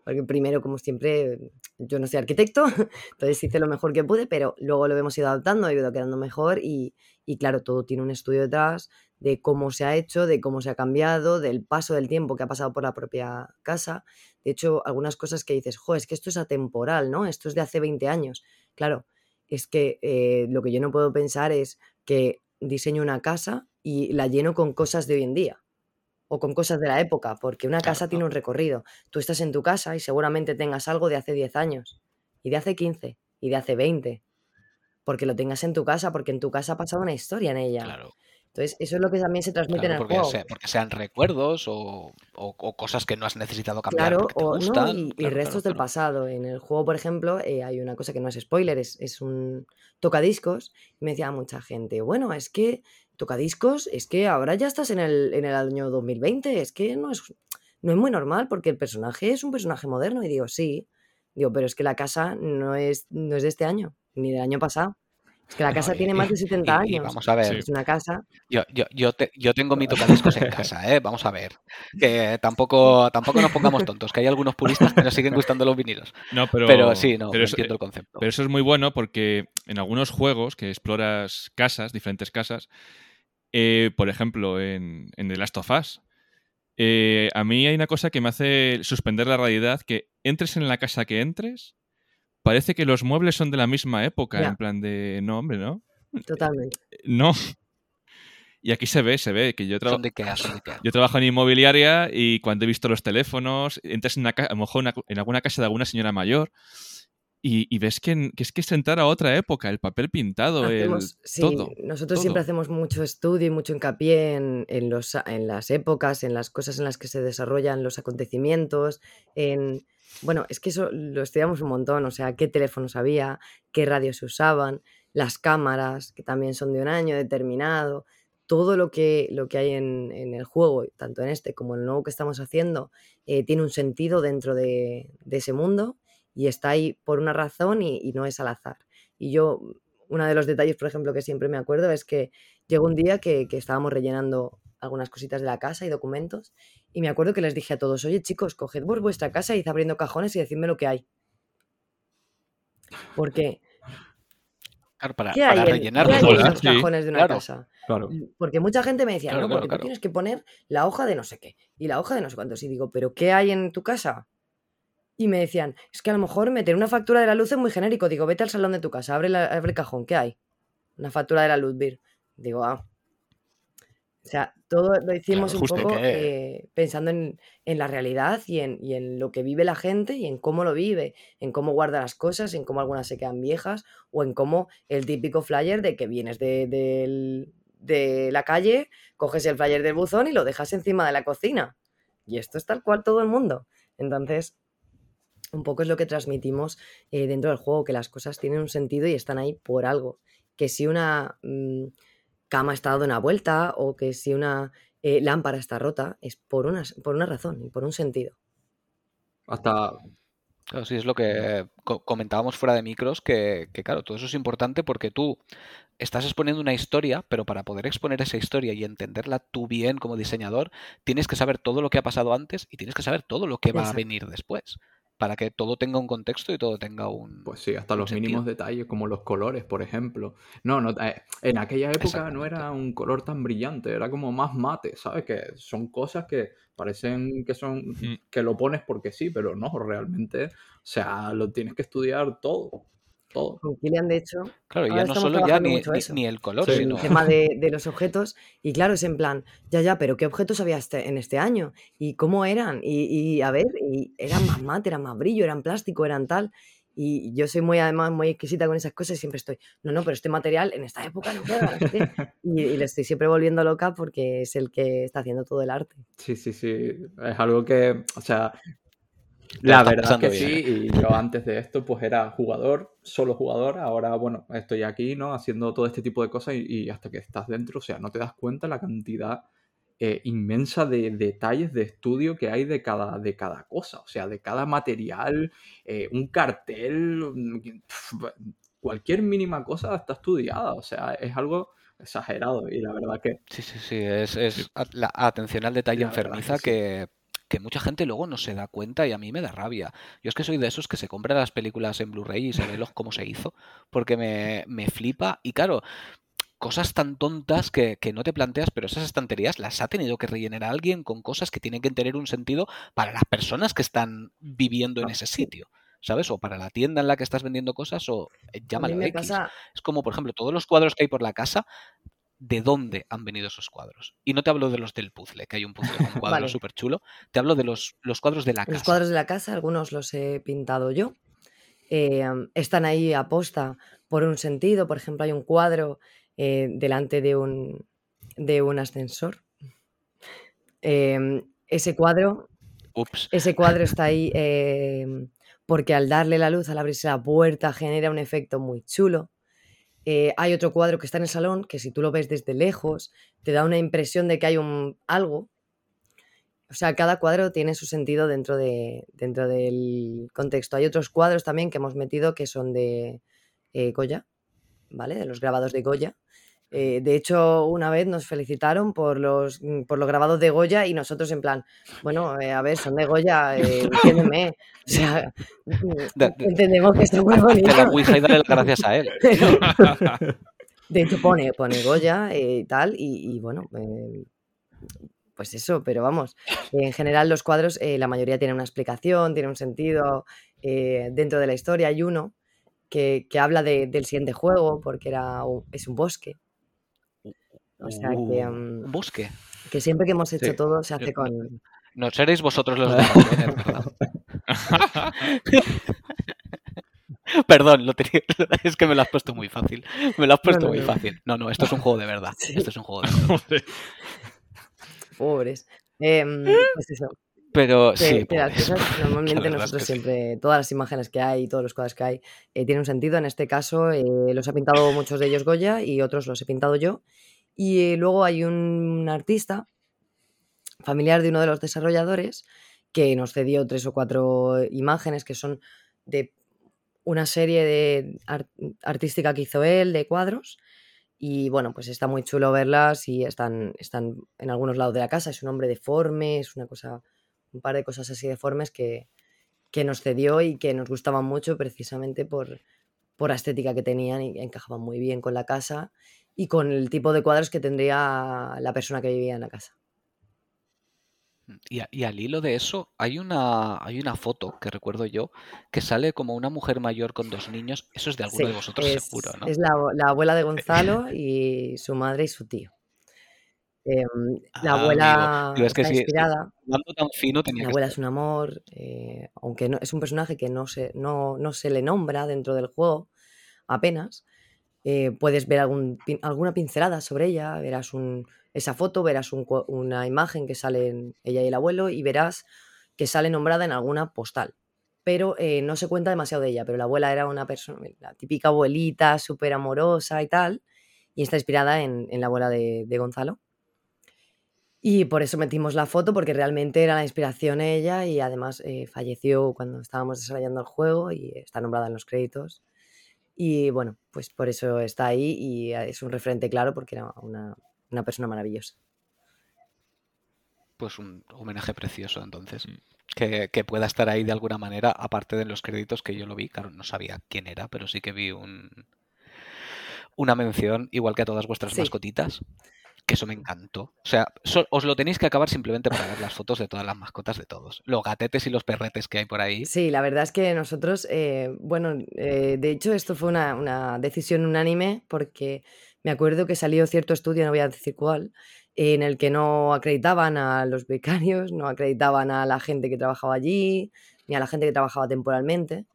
Porque primero, como siempre, yo no soy arquitecto, entonces hice lo mejor que pude, pero luego lo hemos ido adaptando, ha ido quedando mejor y, y claro, todo tiene un estudio detrás de cómo se ha hecho, de cómo se ha cambiado, del paso del tiempo que ha pasado por la propia casa. De hecho, algunas cosas que dices, jo, es que esto es atemporal, ¿no? Esto es de hace 20 años. Claro, es que eh, lo que yo no puedo pensar es que diseño una casa y la lleno con cosas de hoy en día o con cosas de la época, porque una Claro, casa tiene un recorrido. Tú estás en tu casa y seguramente tengas algo de hace 10 años, y de hace 15, y de hace 20, porque lo tengas en tu casa, porque en tu casa ha pasado una historia en ella. Claro, Entonces, eso es lo que también se transmite claro, en el porque, juego. sea- porque sean recuerdos o, o- o cosas que no has necesitado cambiar Claro, te o no, gustan. y, y Claro, restos claro, del pasado. En el juego, por ejemplo, eh, hay una cosa que no es spoiler, es, es un tocadiscos. Y me decía mucha gente, bueno, es que tocadiscos, es que ahora ya estás en el, en el año 2020, es que no es, no es muy normal porque el personaje es un personaje moderno. Y digo, sí, digo, pero es que la casa no es, no es de este año, ni del año pasado. Es que la No, casa y, tiene y- más de 70 y- y años. vamos a ver, Sí. Es una casa. yo, yo, yo, te- yo tengo mi tocadiscos en casa, ¿eh? Vamos a ver. Que tampoco, tampoco nos pongamos tontos, que hay algunos puristas que nos siguen gustando los vinilos. No, pero, Pero sí, no, pero eso, entiendo el concepto. pero eso es muy bueno porque en algunos juegos que exploras casas, diferentes casas, eh, por ejemplo, en, en The Last of Us, eh, a mí hay una cosa que me hace suspender la realidad, que entres en la casa que entres, parece que los muebles son de la misma época, Ya. en plan de, no, hombre, no, Totalmente. no. Y aquí se ve, se ve, que yo, traba- Son de Ikea, son de Ikea. yo trabajo en inmobiliaria y cuando he visto los teléfonos, entras en, una a lo mejor una- en alguna casa de alguna señora mayor y, y ves que, en- que es que es entrar a otra época, el papel pintado, el Hacemos, sí, todo. nosotros siempre hacemos mucho estudio y mucho hincapié en, en los, en las épocas, en las cosas en las que se desarrollan los acontecimientos, en... Bueno, es que eso lo estudiamos un montón, o sea, qué teléfonos había, qué radios se usaban, las cámaras, que también son de un año determinado, todo lo que, lo que hay en, en el juego, tanto en este como en el nuevo que estamos haciendo, eh, tiene un sentido dentro de, de ese mundo y está ahí por una razón y, no es al azar. Y yo, uno de los detalles, por ejemplo, que siempre me acuerdo es que llegó un día que, que estábamos rellenando algunas cositas de la casa y documentos y me acuerdo que les dije a todos, oye chicos, coged vos vuestra casa, id abriendo cajones y decidme lo que hay. Porque, Claro, para, ¿qué hay, para en, rellenar ¿qué los hay en sí. cajones de una Claro. casa? Claro. Porque mucha gente me decía, no, porque tú tienes que poner la hoja de no sé qué y la hoja de no sé cuántos. Y digo, ¿pero qué hay en tu casa? Y me decían, es que a lo mejor meter una factura de la luz es muy genérico. Digo, vete al salón de tu casa, abre, la- abre el cajón, ¿qué hay? Una factura de la luz, Vir. Digo, ah. O sea, todo lo hicimos Claro, un poco que- eh, pensando en, en la realidad y en, y en lo que vive la gente y en cómo lo vive, en cómo guarda las cosas, en cómo algunas se quedan viejas o en cómo el típico flyer de que vienes de la calle, coges el flyer del buzón y lo dejas encima de la cocina. Y esto es tal cual todo el mundo. Entonces, un poco es lo que transmitimos eh, dentro del juego, que las cosas tienen un sentido y están ahí por algo. Que si una mm, cama está dando una vuelta o que si una eh, lámpara está rota, es por una, por una razón y por un sentido. Hasta Claro, sí, es lo que co- comentábamos fuera de micros, que, que, claro, todo eso es importante porque tú estás exponiendo una historia, pero para poder exponer esa historia y entenderla tú bien como diseñador, tienes que saber todo lo que ha pasado antes y tienes que saber todo lo que va a venir después, para que todo tenga un contexto y todo tenga un... Pues sí, hasta los mínimos detalles, como los colores, por ejemplo. No, no, eh, en aquella época no era un color tan brillante, era como más mate, ¿sabes? Que son cosas que parecen que son que lo pones porque sí, pero no, realmente, o sea, lo tienes que estudiar todo, todo. Con Kilian, de hecho, Claro, ya no solo ya ni, el color, Sí. el sino... tema de, de los objetos. Y claro, es en plan, ya, ya, pero ¿qué objetos había este- en este año? ¿Y cómo eran? Y, y, a ver, y eran más mate, eran más brillo, eran plástico, eran tal. Y yo soy muy, además, muy exquisita con esas cosas y siempre estoy, no, no, pero este material en esta época no queda. no sé qué". Y, y le estoy siempre volviendo loca porque es el que está haciendo todo el arte. Sí, sí, sí, es algo que, o sea, la verdad es que sí, y yo antes de esto pues era jugador, solo jugador, ahora bueno, estoy aquí, ¿no? Haciendo todo este tipo de cosas y, y hasta que estás dentro, o sea, no te das cuenta la cantidad eh, inmensa de detalles de estudio que hay de cada, de cada cosa, o sea, de cada material, eh, un cartel, mm, cualquier mínima cosa está estudiada, o sea, es algo exagerado y la verdad que Sí, sí, sí, es, es la atención al detalle La enfermiza que sí. que, que mucha gente luego no se da cuenta y a mí me da rabia. Yo es que soy de esos que se compran las películas en Blu-ray y se ve los cómo se hizo, porque me, me flipa y claro, cosas tan tontas que, que no te planteas, pero esas estanterías las ha tenido que rellenar alguien con cosas que tienen que tener un sentido para las personas que están viviendo en Claro. ese sitio. ¿Sabes? O para la tienda en la que estás vendiendo cosas, o eh, A mí llámalo me X. pasa, Es como, por ejemplo, todos los cuadros que hay por la casa, ¿de dónde han venido esos cuadros? Y no te hablo de los del puzzle, que hay un puzzle con un cuadro Vale. súper chulo. Te hablo de los, los cuadros de la los casa. cuadros de la casa, algunos los he pintado yo. eh, están ahí a posta por un sentido. Por ejemplo, hay un cuadro eh, delante de un, de un ascensor. Em, ese cuadro, Ups. ese cuadro está ahí em, porque al darle la luz, al abrirse la puerta, genera un efecto muy chulo. Eh, hay otro cuadro que está en el salón que si tú lo ves desde lejos, te da una impresión de que hay un algo. O sea, cada cuadro tiene su sentido dentro, de, dentro del contexto. Hay otros cuadros también que hemos metido que son de eh, Goya, ¿vale? De los grabados de Goya. Eh, de hecho, una vez nos felicitaron por los, mm, por los grabados de Goya y nosotros en plan, bueno, eh, a ver, son de Goya, eh, entiéndeme. O sea, mm, De- de- entendemos que está muy Hazte bonito. la Ouija y dale las gracias a él. De hecho, pone, pone Goya eh, y tal, y, y bueno, eh, pues eso, pero vamos, en general los cuadros, la mayoría tienen una explicación, tienen un sentido dentro de la historia. Hay uno que, que habla de- del siguiente juego, porque era es un bosque. O sea que, un bosque. que siempre que hemos hecho Sí. todo se hace No- con... No seréis vosotros los de ¿verdad? Perdón, lo tenía- es que me lo has puesto muy fácil. Me lo has puesto no, muy no. fácil. No, no, esto es un juego de verdad. Sí. Esto es un juego de verdad. Pobres. Em, pues eso, Pero que, sí, que las pobres. cosas normalmente nosotros sí. siempre, todas las imágenes que hay, todos los cuadros que hay, eh, tienen un sentido. En este caso, eh, los ha pintado muchos de ellos Goya y otros los he pintado yo. Y luego hay un artista, familiar de uno de los desarrolladores, que nos cedió tres o cuatro imágenes que son de una serie de ar- artística que hizo él de cuadros. Y bueno, pues está muy chulo verlas y están, están en algunos lados de la casa. Es un hombre deforme, es una cosa, un par de cosas así deformes que, que nos cedió y que nos gustaban mucho precisamente por, por la estética que tenían y encajaban muy bien con la casa y con el tipo de cuadros que tendría la persona que vivía en la casa. Y, a- y al hilo de eso, hay una, hay una foto que recuerdo yo que sale como una mujer mayor con dos niños. Eso es de alguno Sí, de vosotros es, seguro, ¿no? es la, la abuela de Gonzalo y su madre y su tío. Em, la Ah, abuela es que sí, inspirada. hablando tan fino tenía La abuela es un amor, eh, aunque no, es un personaje que no se, no, no se le nombra dentro del juego apenas. Eh, puedes ver algún, alguna pincelada sobre ella, verás un, esa foto, verás un una imagen que sale en ella y el abuelo y verás que sale nombrada en alguna postal. Pero eh, no se cuenta demasiado de ella, pero la abuela era una persona, la típica abuelita súper amorosa y tal, y está inspirada en, en la abuela de, de Gonzalo. Y por eso metimos la foto, porque realmente era la inspiración ella y además eh, falleció cuando estábamos desarrollando el juego y está nombrada en los créditos. Y bueno, pues por eso está ahí y es un referente claro porque era una, una persona maravillosa. Pues un homenaje precioso, entonces. Mm. Que, que pueda estar ahí de alguna manera, aparte de los créditos que yo lo vi. Claro, no sabía quién era, pero sí que vi un, una mención, igual que a todas vuestras Sí. mascotitas. Que eso me encantó. O sea, os lo tenéis que acabar simplemente para ver las fotos de todas las mascotas de todos. Los gatetes y los perretes que hay por ahí. Sí, la verdad es que nosotros, eh, bueno, eh, de hecho esto fue una, una decisión unánime porque me acuerdo que salió cierto estudio, no voy a decir cuál, en el que no acreditaban a los becarios, no acreditaban a la gente que trabajaba allí, ni a la gente que trabajaba temporalmente.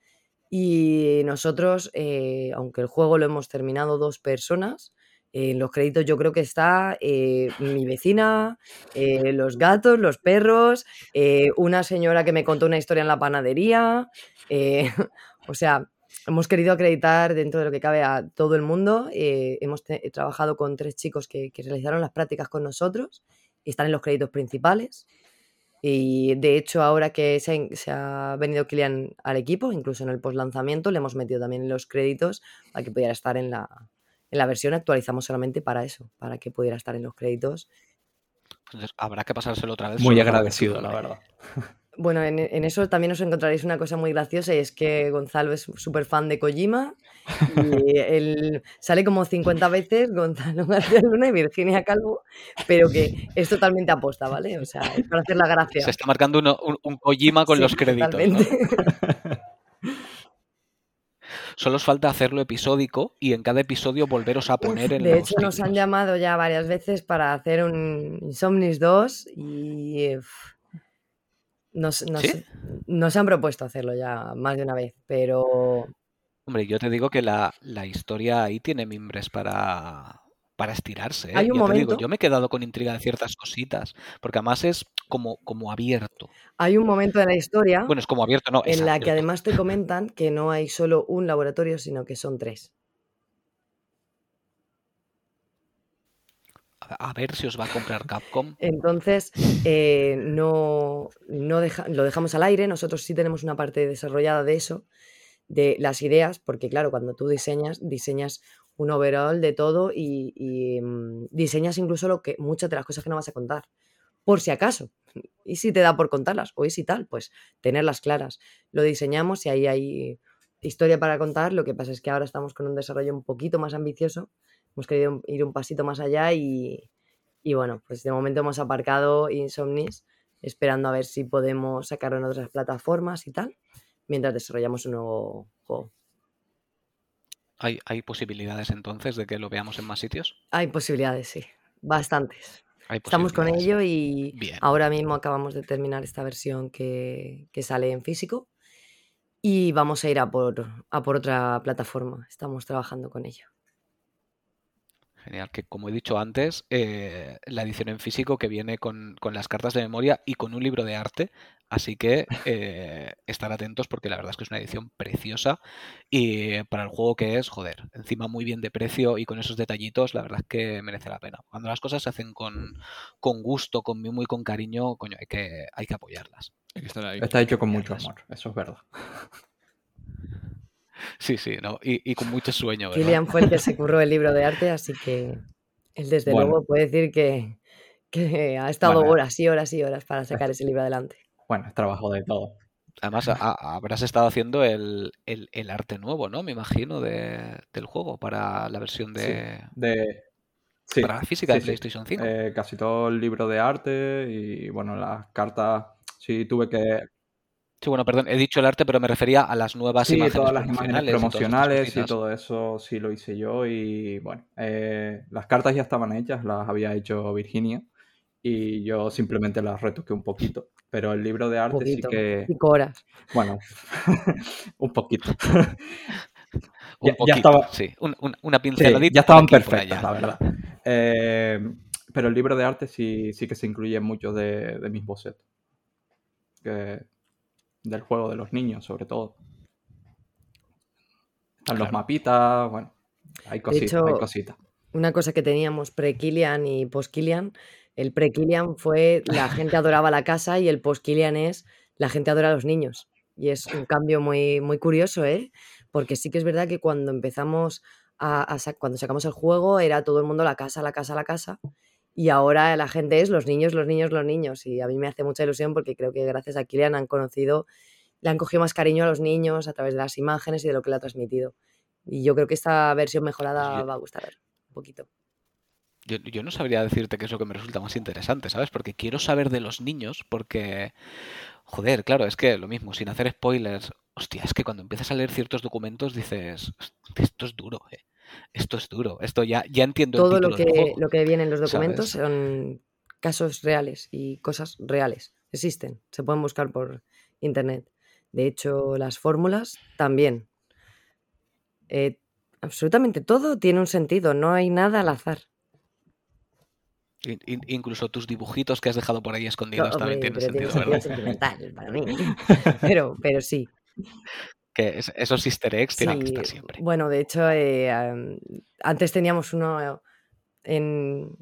Y nosotros, eh, aunque el juego lo hemos terminado dos personas, en los créditos yo creo que está eh, mi vecina, eh, los gatos, los perros, eh, una señora que me contó una historia en la panadería. eh, o sea, hemos querido acreditar dentro de lo que cabe a todo el mundo. eh, hemos trabajado con tres chicos que, que realizaron las prácticas con nosotros y están en los créditos principales. Y de hecho, ahora que se se ha venido Kilian al equipo, incluso en el post lanzamiento, le hemos metido también en los créditos para que pudiera estar en la, en la versión. Actualizamos solamente para eso, para que pudiera estar en los créditos. Entonces habrá que pasárselo otra vez. Muy agradecido, la verdad. Bueno, en, en eso también os encontraréis una cosa muy graciosa y es que Gonzalo es súper fan de Kojima y él sale como 50 veces Gonzalo García Luna y Virginia Calvo, pero que es totalmente aposta, ¿vale? O sea, es para hacer la gracia. Se está marcando uno- un, un Kojima con Sí, los créditos. ¿no? Solo os falta hacerlo episódico y en cada episodio volveros a poner en De los hecho, nos han llamado ya varias veces para hacer un Insomnis 2 y uf, nos, nos- ¿Sí? nos han propuesto hacerlo ya más de una vez, pero Hombre, yo te digo que la, la historia ahí tiene mimbres para, para estirarse. ¿eh? Hay un yo digo, momento- yo me he quedado con intriga de ciertas cositas, porque además es como, como abierto. hay un momento en la historia Bueno, es como abierto, no, es en la que además te comentan que no hay solo un laboratorio, sino que son tres. A a ver si os va a comprar Capcom. Entonces, eh, no, no deja- lo dejamos al aire. Nosotros sí tenemos una parte desarrollada de eso, de las ideas, porque claro, cuando tú diseñas, diseñas un overall de todo y, mm, diseñas incluso lo que, muchas de las cosas que no vas a contar, por si acaso. Y si te da por contarlas, o y si tal, pues tenerlas claras. Lo diseñamos y ahí hay historia para contar. Lo que pasa es que ahora estamos con un desarrollo un poquito más ambicioso. Hemos querido ir un pasito más allá y, y bueno, pues de momento hemos aparcado Insomnis esperando a ver si podemos sacarlo en otras plataformas y tal, mientras desarrollamos un nuevo juego. ¿Hay, hay posibilidades entonces de que lo veamos en más sitios? Hay posibilidades, sí, bastantes. Estamos con ello y Bien. ahora mismo acabamos de terminar esta versión que, que sale en físico y vamos a ir a por, a por otra plataforma. Estamos trabajando con ello. Genial, que como he dicho antes, eh, la edición en físico que viene con, con las cartas de memoria y con un libro de arte, así que eh, estar atentos porque la verdad es que es una edición preciosa y para el juego que es, joder, encima muy bien de precio y con esos detallitos, la verdad es que merece la pena. Cuando las cosas se hacen con, con gusto, con mimo y con cariño, coño, hay que, hay que apoyarlas. Hay que estar ahí. Está hecho con mucho amor, eso es verdad. Sí, sí, ¿no? Y, y con mucho sueño, ¿verdad? Kilian fue el que se curró el libro de arte, así que él desde Bueno. luego puede decir que, que ha estado Bueno. horas y horas y horas para sacar ese libro adelante. Bueno, es trabajo de todo. Además, a- a- habrás estado haciendo el, el- el arte nuevo, ¿no? Me imagino, de- del juego para la versión de... De... Sí, para la física sí, de. PlayStation 5. Eh, casi todo el libro de arte y bueno, las cartas sí tuve que... Sí, bueno, perdón, he dicho el arte, pero me refería a las nuevas Sí, imágenes todas las promocionales. imágenes y promocionales y cositas. todo eso sí lo hice yo y bueno, eh, las cartas ya estaban hechas, las había hecho Virginia y yo simplemente las retoqué un poquito, pero el libro de Un arte sí poquito. que, Cinco horas. bueno, un poquito. Un Ya- ya poquito, estaba- sí. Un- un- una Sí, pinceladita. ya estaban y perfectas, la verdad. Eh, pero el libro de arte sí, sí que se incluye en muchos de, de mis bocetos. Que- del juego de los niños, sobre todo. Están los mapitas, bueno, hay cositas, hay hecho, cositas. Una cosa que teníamos pre-Kilian y post-Kilian, el pre-Kilian fue la gente adoraba la casa y el post-Kilian es la gente adora a los niños. Y es un cambio muy, muy curioso, ¿eh? Porque sí que es verdad que cuando empezamos a, a cuando sacamos el juego era todo el mundo la casa, la casa, la casa. Y ahora la gente es los niños, los niños, los niños. Y a mí me hace mucha ilusión porque creo que gracias a Kilian han conocido, le han cogido más cariño a los niños a través de las imágenes y de lo que le ha transmitido. Y yo creo que esta versión mejorada Pues yo- va a gustar un poquito. Yo, yo no sabría decirte qué es lo que me resulta más interesante, ¿sabes? Porque quiero saber de los niños, porque, joder, claro, es que lo mismo, sin hacer spoilers, hostia, es que cuando empiezas a leer ciertos documentos dices, "Hostia, esto es duro, ¿eh? Esto es duro, esto ya, ya entiendo el Todo lo título del que, juego. lo que viene en los documentos ¿sabes? son casos reales y cosas reales. Existen, se pueden buscar por internet. De hecho, las fórmulas también. Eh, absolutamente todo tiene un sentido, no hay nada al azar. In- in- incluso tus dibujitos que has dejado por ahí No, escondidos también tienen pero tiene sentido, sentido ¿verdad? sentimental para mí. Pero, pero sí. Que es- esos easter eggs tienen que estar siempre. bueno, de hecho, eh, antes teníamos uno en,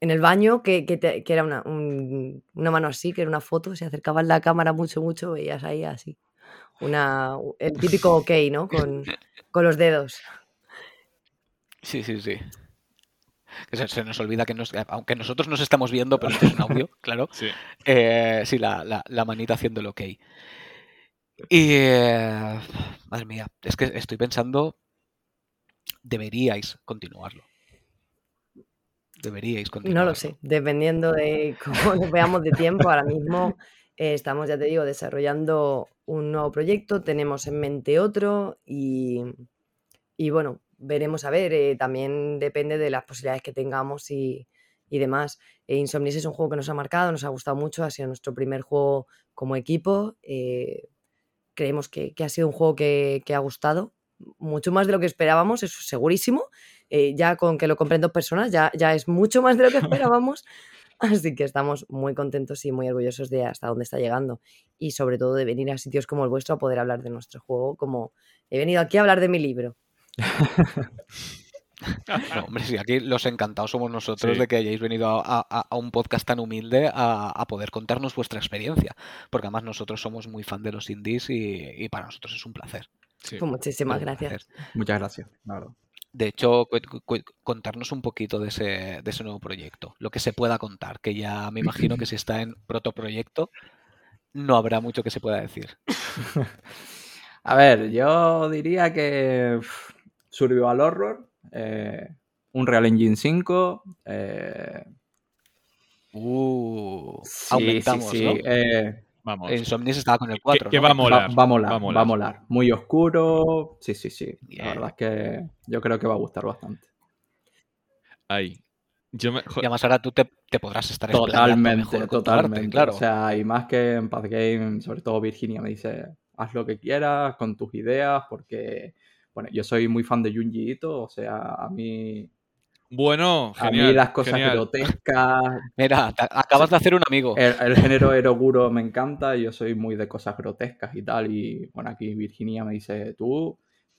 en el baño que, que te- que era una, un- una mano así, que era una foto, se acercaba la cámara mucho, mucho, veías ahí así. Una, el típico ok, ¿no? Con, con los dedos. Sí, sí, sí. Que se, se nos olvida que nos, aunque nosotros nos estamos viendo, pero esto es un audio, claro. Sí. Eh, sí, la, la- la manita haciendo el ok. Y eh, madre mía, es que estoy pensando, deberíais continuarlo. Deberíais No continuarlo. lo sé, dependiendo de cómo nos veamos de tiempo. Ahora mismo eh, estamos, ya te digo, desarrollando un nuevo proyecto, tenemos en mente otro y, y bueno, veremos a ver. eh, también depende de las posibilidades que tengamos y, y demás. Eh, Insomnis es un juego que nos ha marcado, nos ha gustado mucho, ha sido nuestro primer juego como equipo. eh, creemos que, que ha sido un juego que, que ha gustado mucho más de lo que esperábamos, eso segurísimo. Eh, ya con que lo compren dos personas, ya, ya es mucho más de lo que esperábamos. Así que estamos muy contentos y muy orgullosos de hasta dónde está llegando. Y sobre todo de venir a sitios como el vuestro a poder hablar de nuestro juego, como he venido aquí a hablar de mi libro. No, hombre, sí, aquí los encantados somos nosotros Sí. de que hayáis venido a, a- a un podcast tan humilde a, a poder contarnos vuestra experiencia. Porque además nosotros somos muy fan de los indies y, y para nosotros es un placer. Sí. Pues muchísimas un gracias. placer. Muchas gracias, la verdad. De hecho, cu- cu- contarnos un poquito de ese, de ese nuevo proyecto, lo que se pueda contar, que ya me imagino que si está en protoproyecto, no habrá mucho que se pueda decir. A ver, yo diría que Survival Horror, eh, un Real Engine 5, eh, Uh, sí, aumentamos, sí, sí, ¿no? eh, Vamos. Insomnies estaba con el Que- 4, que ¿no? va a molar. va a molar, va a va a molar. Muy oscuro, sí, sí, sí. Bien. La verdad es que yo creo que va a gustar bastante. Ahí. Yo me- jo- Y además ahora tú te, te podrás estar Totalmente, mejor arte, totalmente. claro. O sea, y más que en Path Game, sobre todo Virginia me dice, haz lo que quieras con tus ideas, porque, bueno, yo soy muy fan de Junji Ito, o sea, a mí, Bueno, a genial. mí las cosas genial. grotescas, Mira, acabas de hacer un amigo. el, el género eroguro me encanta, y yo soy muy de cosas grotescas y tal, y bueno, aquí Virginia me dice, tú,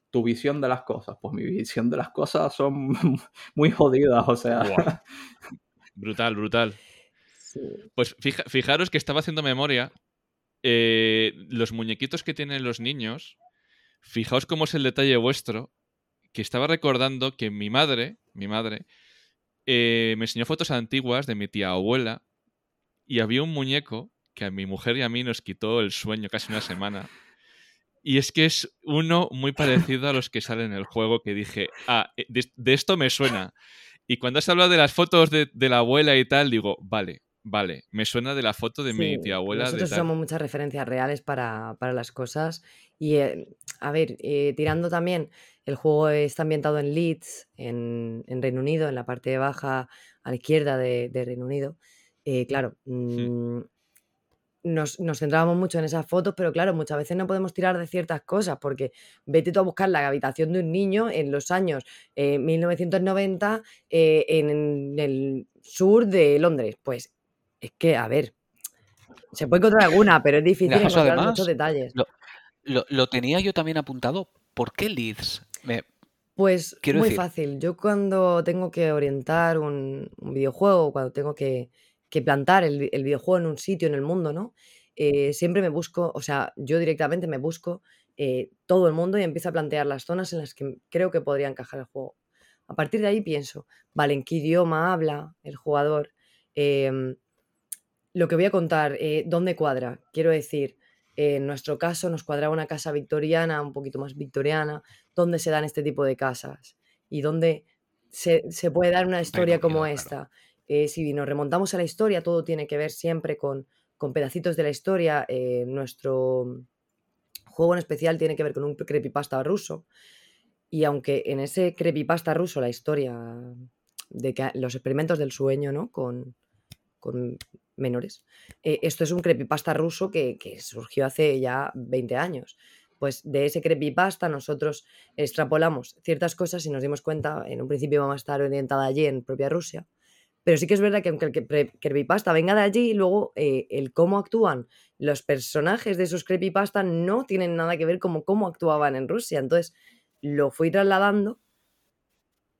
tu visión de las cosas, pues mi visión de las cosas son muy jodidas, o sea. Brutal, brutal. Sí. Pues fija- fijaros que estaba haciendo memoria. eh, los muñequitos que tienen los niños, fijaos cómo es el detalle vuestro, que estaba recordando que mi madre, mi madre, eh, me enseñó fotos antiguas de mi tía abuela y había un muñeco que a mi mujer y a mí nos quitó el sueño casi una semana. Y es que es uno muy parecido a los que salen en el juego que dije, ah, eh, de, de esto me suena. Y cuando has hablado de las fotos de, de la abuela y tal, digo, vale, Vale, me suena de la foto de mi tía abuela de nosotros tal. usamos muchas referencias reales para, para las cosas. Y, eh, a ver, eh, tirando también, el juego está ambientado en Leeds, en, en Reino Unido, en la parte baja a la izquierda de, de Reino Unido. Eh, claro, mm, nos, nos centrábamos mucho en esas fotos, pero claro, muchas veces no podemos tirar de ciertas cosas, porque vete tú a buscar la habitación de un niño en los años eh, 1990 eh, en el sur de Londres. Pues es que, a ver, se puede encontrar alguna, pero es difícil encontrar además muchos detalles. lo, lo- lo tenía yo también apuntado. ¿Por qué Leeds? Me- Pues quiero muy decir, fácil. Yo cuando tengo que orientar un, un videojuego, cuando tengo que, que plantar el, vi- el videojuego en un sitio en el mundo, ¿no? Eh, siempre me busco, o sea, yo directamente me busco eh, todo el mundo y empiezo a plantear las zonas en las que creo que podría encajar el juego. A partir de ahí pienso, vale, ¿en qué idioma habla el jugador? Em, lo que voy a contar, eh, ¿dónde cuadra? Quiero decir, en nuestro caso nos cuadraba una casa victoriana, un poquito más victoriana, ¿dónde se dan este tipo de casas? ¿Y dónde se, se puede dar una historia como claro. esta? Eh, si nos remontamos a la historia, todo tiene que ver siempre con, con pedacitos de la historia. eh, nuestro juego en especial tiene que ver con un creepypasta ruso. Y aunque en ese creepypasta ruso la historia de que los experimentos del sueño, ¿no? Con, con menores. eh, esto es un creepypasta ruso que, que surgió hace ya 20 años. Pues de ese creepypasta nosotros extrapolamos ciertas cosas y nos dimos cuenta, en un principio vamos a estar orientada allí en propia Rusia, pero sí que es verdad que aunque el cre- creepypasta venga de allí, luego eh, el cómo actúan los personajes de esos creepypasta no tienen nada que ver con cómo actuaban en Rusia. Entonces lo fui trasladando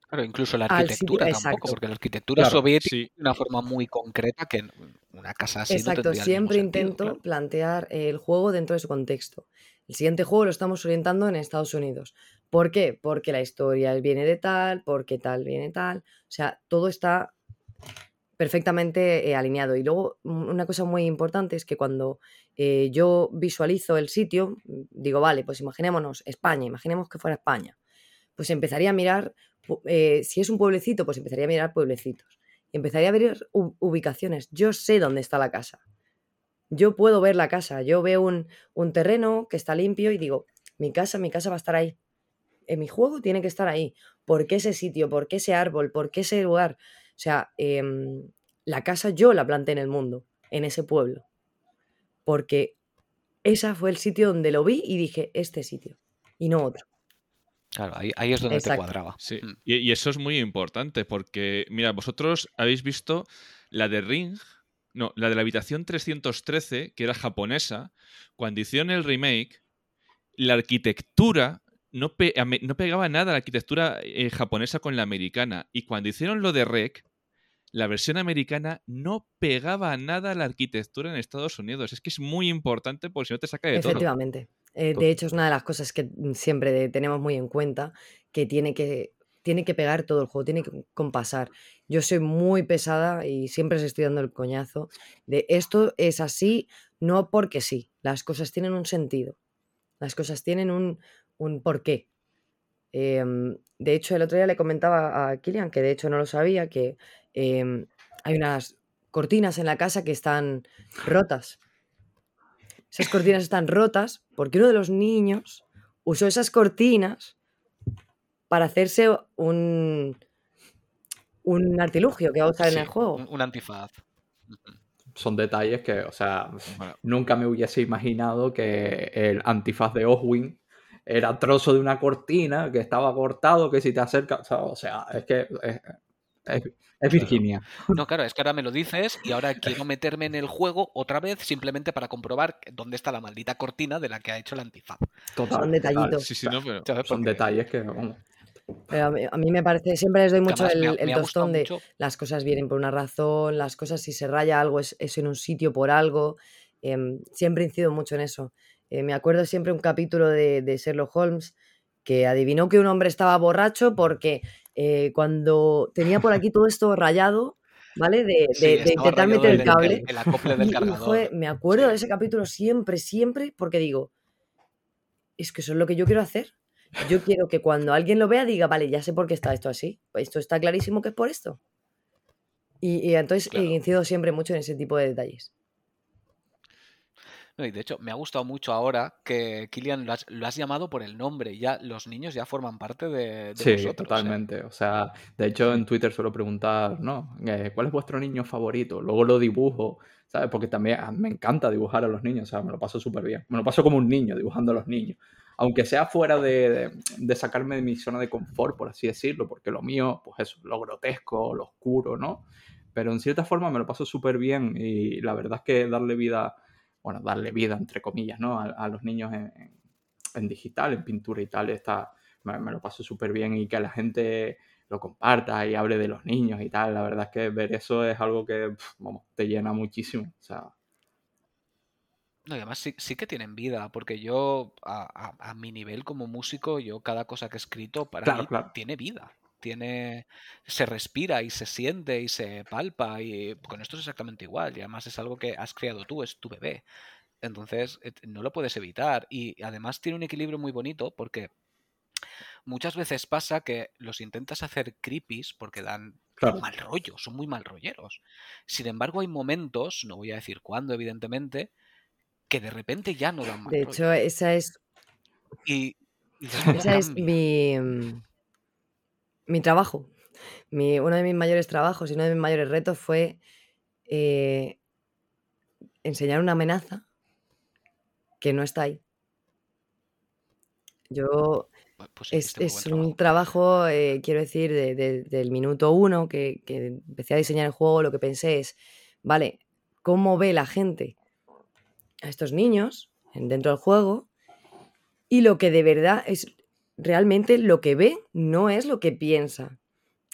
claro, incluso la sitio. arquitectura tampoco, Exacto. porque la arquitectura Claro, soviética Sí, de una forma muy concreta que una casa así no Exacto, tendría el mismo siempre sentido, intento claro. plantear el juego dentro de su contexto. El siguiente juego lo estamos orientando en Estados Unidos. ¿Por qué? Porque la historia viene de tal, porque tal viene tal. O sea, todo está perfectamente eh, alineado. Y luego un- una cosa muy importante es que cuando eh, yo visualizo el sitio, mm, digo, vale, pues imaginémonos España, imaginemos que fuera España. Pues empezaría a mirar, eh, si es un pueblecito, pues empezaría a mirar pueblecitos. Empezaría a ver ubicaciones. Yo sé dónde está la casa. Yo puedo ver la casa. Yo veo un, un terreno que está limpio y digo, mi casa, mi casa va a estar ahí. En mi juego tiene que estar ahí. ¿Por qué ese sitio? ¿Por qué ese árbol? ¿Por qué ese lugar? O sea, em, la casa yo la planté en el mundo, en ese pueblo. Porque ese fue el sitio donde lo vi y dije, este sitio. Y no otro. Claro, ahí, ahí es donde te cuadraba. sí. Mm. Y, y eso es muy importante porque, mira, vosotros habéis visto la de Ring, no, la de la habitación 313, que era japonesa, cuando hicieron el remake, la arquitectura no, pe- no pegaba nada la arquitectura eh, japonesa con la americana. Y cuando hicieron lo de Rec, la versión americana no pegaba nada a la arquitectura en Estados Unidos. Es que es muy importante porque si no te saca de todo. Efectivamente. Eh, de hecho, es una de las cosas que siempre tenemos muy en cuenta, que tiene que, tiene que pegar todo el juego, tiene que compasar. Yo soy muy pesada y siempre os estoy dando el coñazo de esto es así, no porque sí. Las cosas tienen un sentido. Las cosas tienen un, un porqué. Em, de hecho, el otro día le comentaba a Kilian, que de hecho no lo sabía, que em, hay unas cortinas en la casa que están rotas. Esas cortinas están rotas porque uno de los niños usó esas cortinas para hacerse un, un artilugio que va a usar en el juego. un, un antifaz. Son detalles que, o sea, Bueno, nunca me hubiese imaginado que el antifaz de Oswin era trozo de una cortina que estaba cortado, que si te acercas, o sea, o sea, es que es, es- Virginia. No, claro, es que ahora me lo dices y ahora quiero meterme en el juego otra vez simplemente para comprobar dónde está la maldita cortina de la que ha hecho el antifaz. Total, Son detallitos. sí, sí, no, pero... Son Porque, detalles que, vamos, Pero a mí, a mí me parece, siempre les doy mucho además me ha- el, tostón de mucho. las cosas vienen por una razón, las cosas si se raya algo es, es en un sitio por algo. em, siempre incido mucho en eso. Eh, me acuerdo siempre un capítulo de, de Sherlock Holmes que adivinó que un hombre estaba borracho porque eh, cuando tenía por aquí todo esto rayado, ¿vale? De, Sí, de- de estaba intentar meter el el, cable. el- el acople del Y, y, cargador. joder, me acuerdo de ese capítulo siempre, siempre, porque digo, es que eso es lo que yo quiero hacer. Yo quiero que cuando alguien lo vea diga, vale, ya sé por qué está esto así. Pues esto está clarísimo que es por esto. Y, y entonces Claro. incido siempre mucho en ese tipo de detalles. No, y de hecho, me ha gustado mucho ahora que Kilian lo has, lo has llamado por el nombre. Ya los niños ya forman parte de, de Sí, vosotros. ¿eh? totalmente. O sea, de hecho en Twitter suelo preguntar, ¿no? Eh, ¿Cuál es vuestro niño favorito? Luego lo dibujo, ¿sabes? Porque también ah, me encanta dibujar a los niños, o sea, me lo paso súper bien. Me lo paso como un niño dibujando a los niños. Aunque sea fuera de, de- de sacarme de mi zona de confort, por así decirlo, porque lo mío, pues eso, lo grotesco, lo oscuro, ¿no? Pero en cierta forma me lo paso súper bien y la verdad es que darle vida, bueno, darle vida, entre comillas, ¿no? A, a los niños en, en- en digital, en pintura y tal, está, me, me lo paso súper bien y que la gente lo comparta y hable de los niños y tal. La verdad es que ver eso es algo que, vamos, te llena muchísimo. O sea, No, y además sí, sí que tienen vida, porque yo, a, a- a mi nivel como músico, yo cada cosa que he escrito para Claro, mí claro. tiene vida. Tiene, se respira y se siente y se palpa y con esto es exactamente igual y además es algo que has creado tú, es tu bebé. Entonces no lo puedes evitar y además tiene un equilibrio muy bonito porque muchas veces pasa que los intentas hacer creepies porque dan Claro. mal rollo, son muy mal rolleros. Sin embargo, hay momentos, no voy a decir cuándo, evidentemente, que de repente ya no dan mal De rollo. hecho, esa es, Y, y dices, ¿cómo esa es mi, mm, mi trabajo. Mi, uno de mis mayores trabajos y uno de mis mayores retos fue eh, enseñar una amenaza que no está ahí. Yo Pues es, es trabajo. un trabajo, eh, quiero decir, de- de- del minuto uno que, que empecé a diseñar el juego, lo que pensé es, vale, ¿cómo ve la gente a estos niños en- dentro del juego? Y lo que de verdad es realmente lo que ve no es lo que piensa.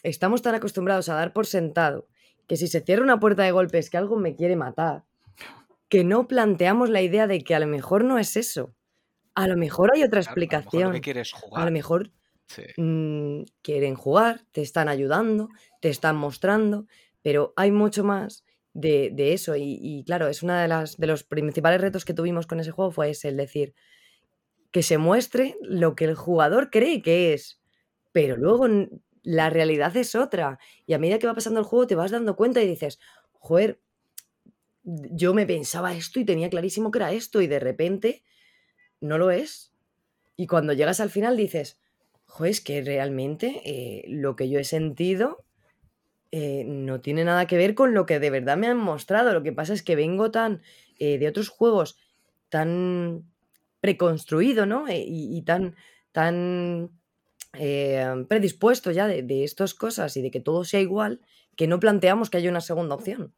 Estamos tan acostumbrados a dar por sentado que si se cierra una puerta de golpe es que algo me quiere matar, que no planteamos la idea de que a lo mejor no es eso. A lo mejor hay otra Claro, a lo mejor explicación. quieres A lo jugar. mejor Sí. mm, quieren jugar, te están ayudando, te están mostrando, pero hay mucho más de, de eso. Y, y claro, es uno de, las, de los principales retos que tuvimos con ese juego fue ese, el decir que se muestre lo que el jugador cree que es, pero luego la realidad es otra. Y a medida que va pasando el juego te vas dando cuenta y dices, joder, yo me pensaba esto y tenía clarísimo que era esto y de repente no lo es. Y cuando llegas al final dices, joder, es que realmente eh, lo que yo he sentido eh, no tiene nada que ver con lo que de verdad me han mostrado. Lo que pasa es que vengo tan eh, de otros juegos tan preconstruido, ¿no? Eh, y, y tan, tan eh, predispuesto ya de, de estas cosas y de que todo sea igual, que no planteamos que haya una segunda opción.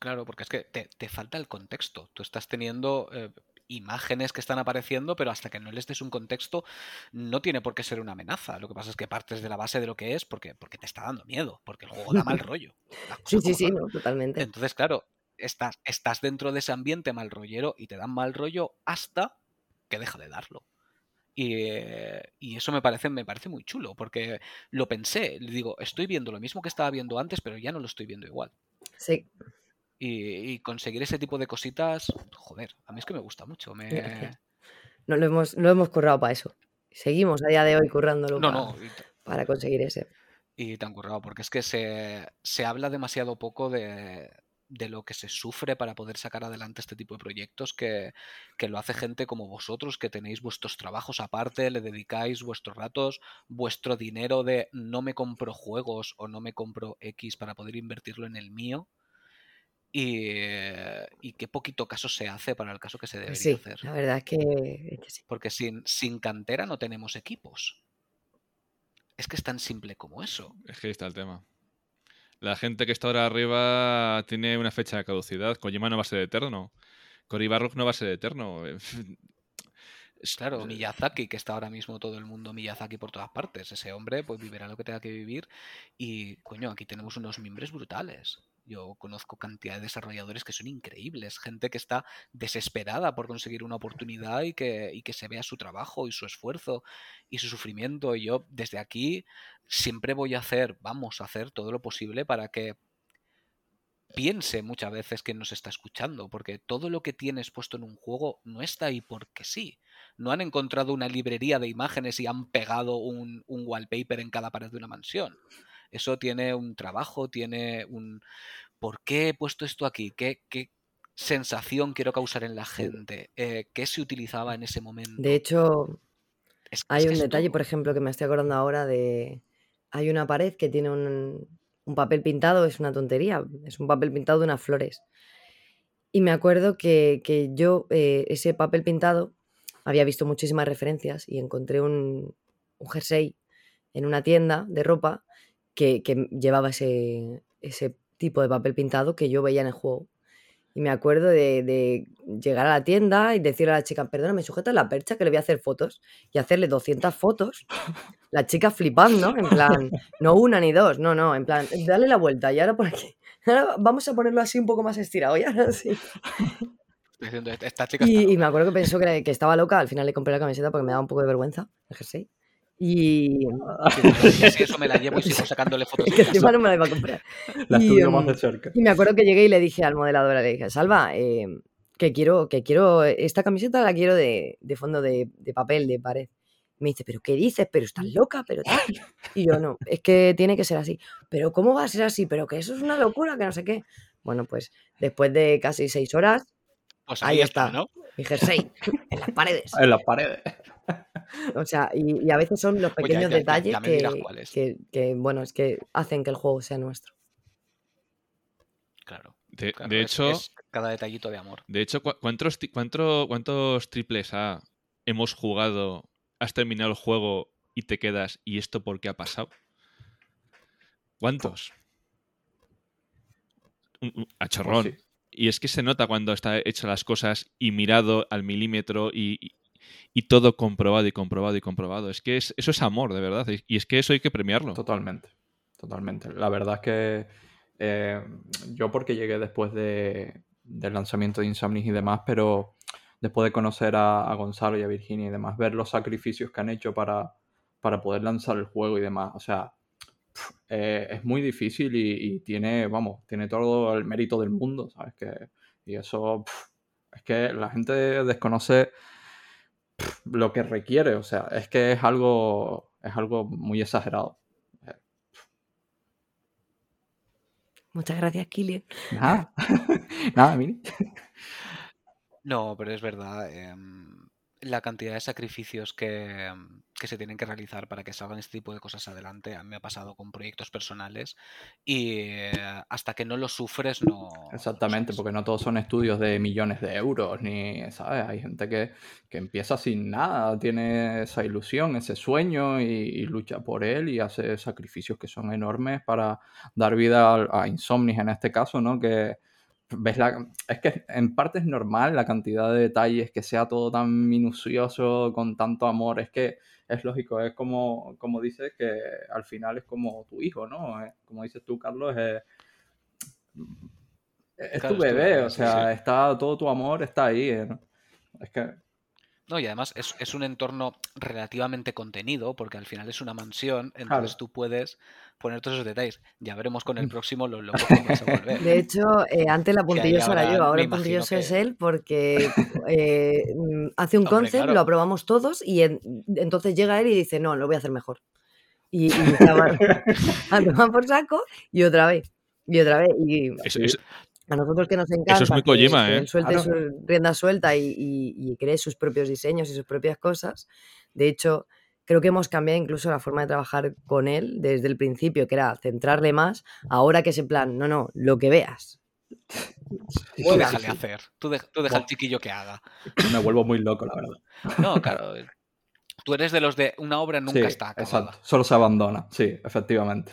Claro, porque es que te, te falta el contexto. Tú estás teniendo eh, imágenes que están apareciendo, pero hasta que no les des un contexto, no tiene por qué ser una amenaza. Lo que pasa es que partes de la base de lo que es porque, porque te está dando miedo, porque el juego da mal rollo. Sí, sí, sí, no, totalmente. Entonces, claro, estás, estás dentro de ese ambiente mal rollero y te dan mal rollo hasta que deja de darlo. Y, eh, y eso me parece, me parece muy chulo, porque lo pensé, le digo, estoy viendo lo mismo que estaba viendo antes, pero ya no lo estoy viendo igual. Sí, Y, y conseguir ese tipo de cositas, joder, a mí es que me gusta mucho. Me... gracias. No, lo, hemos, lo hemos currado para eso. Seguimos a día de hoy currándolo No, para, no, para conseguir ese. y tan currado, porque es que se, se habla demasiado poco de, de lo que se sufre para poder sacar adelante este tipo de proyectos, que, que lo hace gente como vosotros, que tenéis vuestros trabajos aparte, le dedicáis vuestros ratos, vuestro dinero de no me compro juegos o no me compro X para poder invertirlo en el mío. Y, eh, y qué poquito caso se hace para el caso que se Pues debería sí, hacer. la verdad es que, es que sí. Porque sin, sin cantera no tenemos equipos. Es que es tan simple como eso. Es que ahí está el tema. La gente que está ahora arriba tiene una fecha de caducidad. Kojima no va a ser eterno. Cory no va a ser eterno. Claro, es- Miyazaki, que está ahora mismo todo el mundo Miyazaki por todas partes. Ese hombre pues vivirá lo que tenga que vivir. Y, coño, aquí tenemos unos miembros brutales. Yo conozco cantidad de desarrolladores que son increíbles. Gente que está desesperada por conseguir una oportunidad y que, y que se vea su trabajo y su esfuerzo y su sufrimiento. Y yo desde aquí siempre voy a hacer, vamos a hacer todo lo posible para que piense muchas veces que nos está escuchando, porque todo lo que tienes puesto en un juego no está ahí porque sí. No han encontrado una librería de imágenes y han pegado un, un wallpaper en cada pared de una mansión. Eso tiene un trabajo, tiene un... ¿Por qué he puesto esto aquí? ¿Qué, qué sensación quiero causar en la gente? Eh, ¿Qué se utilizaba en ese momento? De hecho, Es- hay un detalle, todo. por ejemplo, que me estoy acordando ahora de... Hay una pared que tiene un, un papel pintado, es una tontería, es un papel pintado de unas flores. Y me acuerdo que, que yo, eh, ese papel pintado, había visto muchísimas referencias y encontré un, un jersey en una tienda de ropa que, que llevaba ese, ese tipo de papel pintado que yo veía en el juego. Y me acuerdo de, de llegar a la tienda y decirle a la chica, perdona, me sujetas la percha que le voy a hacer fotos y hacerle 200 fotos. La chica flipando, en plan, no una ni dos, no, no, en plan, dale la vuelta y ahora por aquí. Ahora vamos a ponerlo así un poco más estirado y ahora sí. Esta chica Y, y me acuerdo que pensó que, que estaba loca, al final le compré la camiseta porque me daba un poco de vergüenza el jersey. Y Sí, bueno, y así eso me la llevo y sigo sacándole fotos que encima no me la iba a comprar. La Y, estudio más em, de cerca. Y me acuerdo que llegué y le dije al modelador, le dije, Salva, eh, que quiero, que quiero, esta camiseta la quiero de, de fondo de, de papel, de pared. Me dice, ¿pero qué dices? ¿Pero estás loca? ¿Pero tal? Y yo, no, es que tiene que ser así. ¿Pero cómo va a ser así? ¿Pero que eso es una locura? Que no sé qué. Bueno, pues después de casi seis horas, Pues ahí ahí está. está, ¿no? mi jersey, en las paredes. En las paredes. O sea, y, y a veces son los Pues ya- pequeños ya- ya- detalles que, que, que, bueno, es que hacen que el juego sea nuestro. Claro. De, claro, de es- hecho, es cada detallito de amor. de hecho, ¿cu- ¿cuántos, cuánto- cuántos triples A hemos jugado? Has terminado el juego y te quedas. ¿Y esto por qué ha pasado? ¿Cuántos? A chorrón. Pues sí. Y es que se nota cuando está hecho las cosas y mirado al milímetro y, y- todo comprobado y comprobado y comprobado. Es que es- eso es amor, de verdad. Y- es que eso hay que premiarlo. Totalmente, totalmente. La verdad es que eh, yo porque llegué después de, del lanzamiento de Insomnis y demás, pero después de conocer a, a Gonzalo y a Virginia y demás, ver los sacrificios que han hecho para, para poder lanzar el juego y demás, o sea, eh, es muy difícil y, tiene, vamos, tiene todo el mérito del mundo, ¿sabes? Que, y eso, es que la gente desconoce lo que requiere, o sea, es que es algo, es algo muy exagerado. Muchas gracias, Kilian. Nada, nada, Mini. No, pero es verdad. em, la cantidad de sacrificios que, em, que se tienen que realizar para que salgan este tipo de cosas adelante. A mí me ha pasado con proyectos personales y eh, hasta que no lo sufres no... Exactamente, porque no todos son estudios de millones de euros, ni, ¿sabes? Hay gente que, que empieza sin nada, tiene esa ilusión, ese sueño y, y lucha por él y hace sacrificios que son enormes para dar vida a, a Insomnis en este caso, ¿no? Que ves la... Es que en parte es normal la cantidad de detalles, que sea todo tan minucioso, con tanto amor, es que es lógico, es como, como dices que al final es como tu hijo, ¿no? Eh, Como dices tú, Carlos, es es Claro, tu es tu bebé, o sea, sí. está todo tu amor está ahí. eh, ¿no? Es que No, y además es, es un entorno relativamente contenido, porque al final es una mansión, entonces Claro. tú puedes poner todos esos detalles. Ya veremos con el próximo lo loco que volver. De hecho, eh, antes la puntillosa era yo, ahora el puntilloso es él porque eh, mm, hace un Hombre, concept, claro. lo aprobamos todos y en- entonces llega él y dice, no, lo voy a hacer mejor. Y, y a tomar por saco y otra vez, y otra vez. Y Eso- eso- a nosotros que nos encanta es muy que- Kojima, que ¿eh? él suelte Claro. su rienda suelta y, y- y cree sus propios diseños y sus propias cosas. De hecho, creo que hemos cambiado incluso la forma de trabajar con él desde el principio, que era centrarle más, ahora que es en plan, no, no, lo que veas. Tú Juega. déjale hacer, tú, de- tú deja al chiquillo que haga. me vuelvo muy loco, la verdad. No, claro. Tú eres de los de una obra nunca sí, está acabada. exacto. Solo se abandona, sí, efectivamente.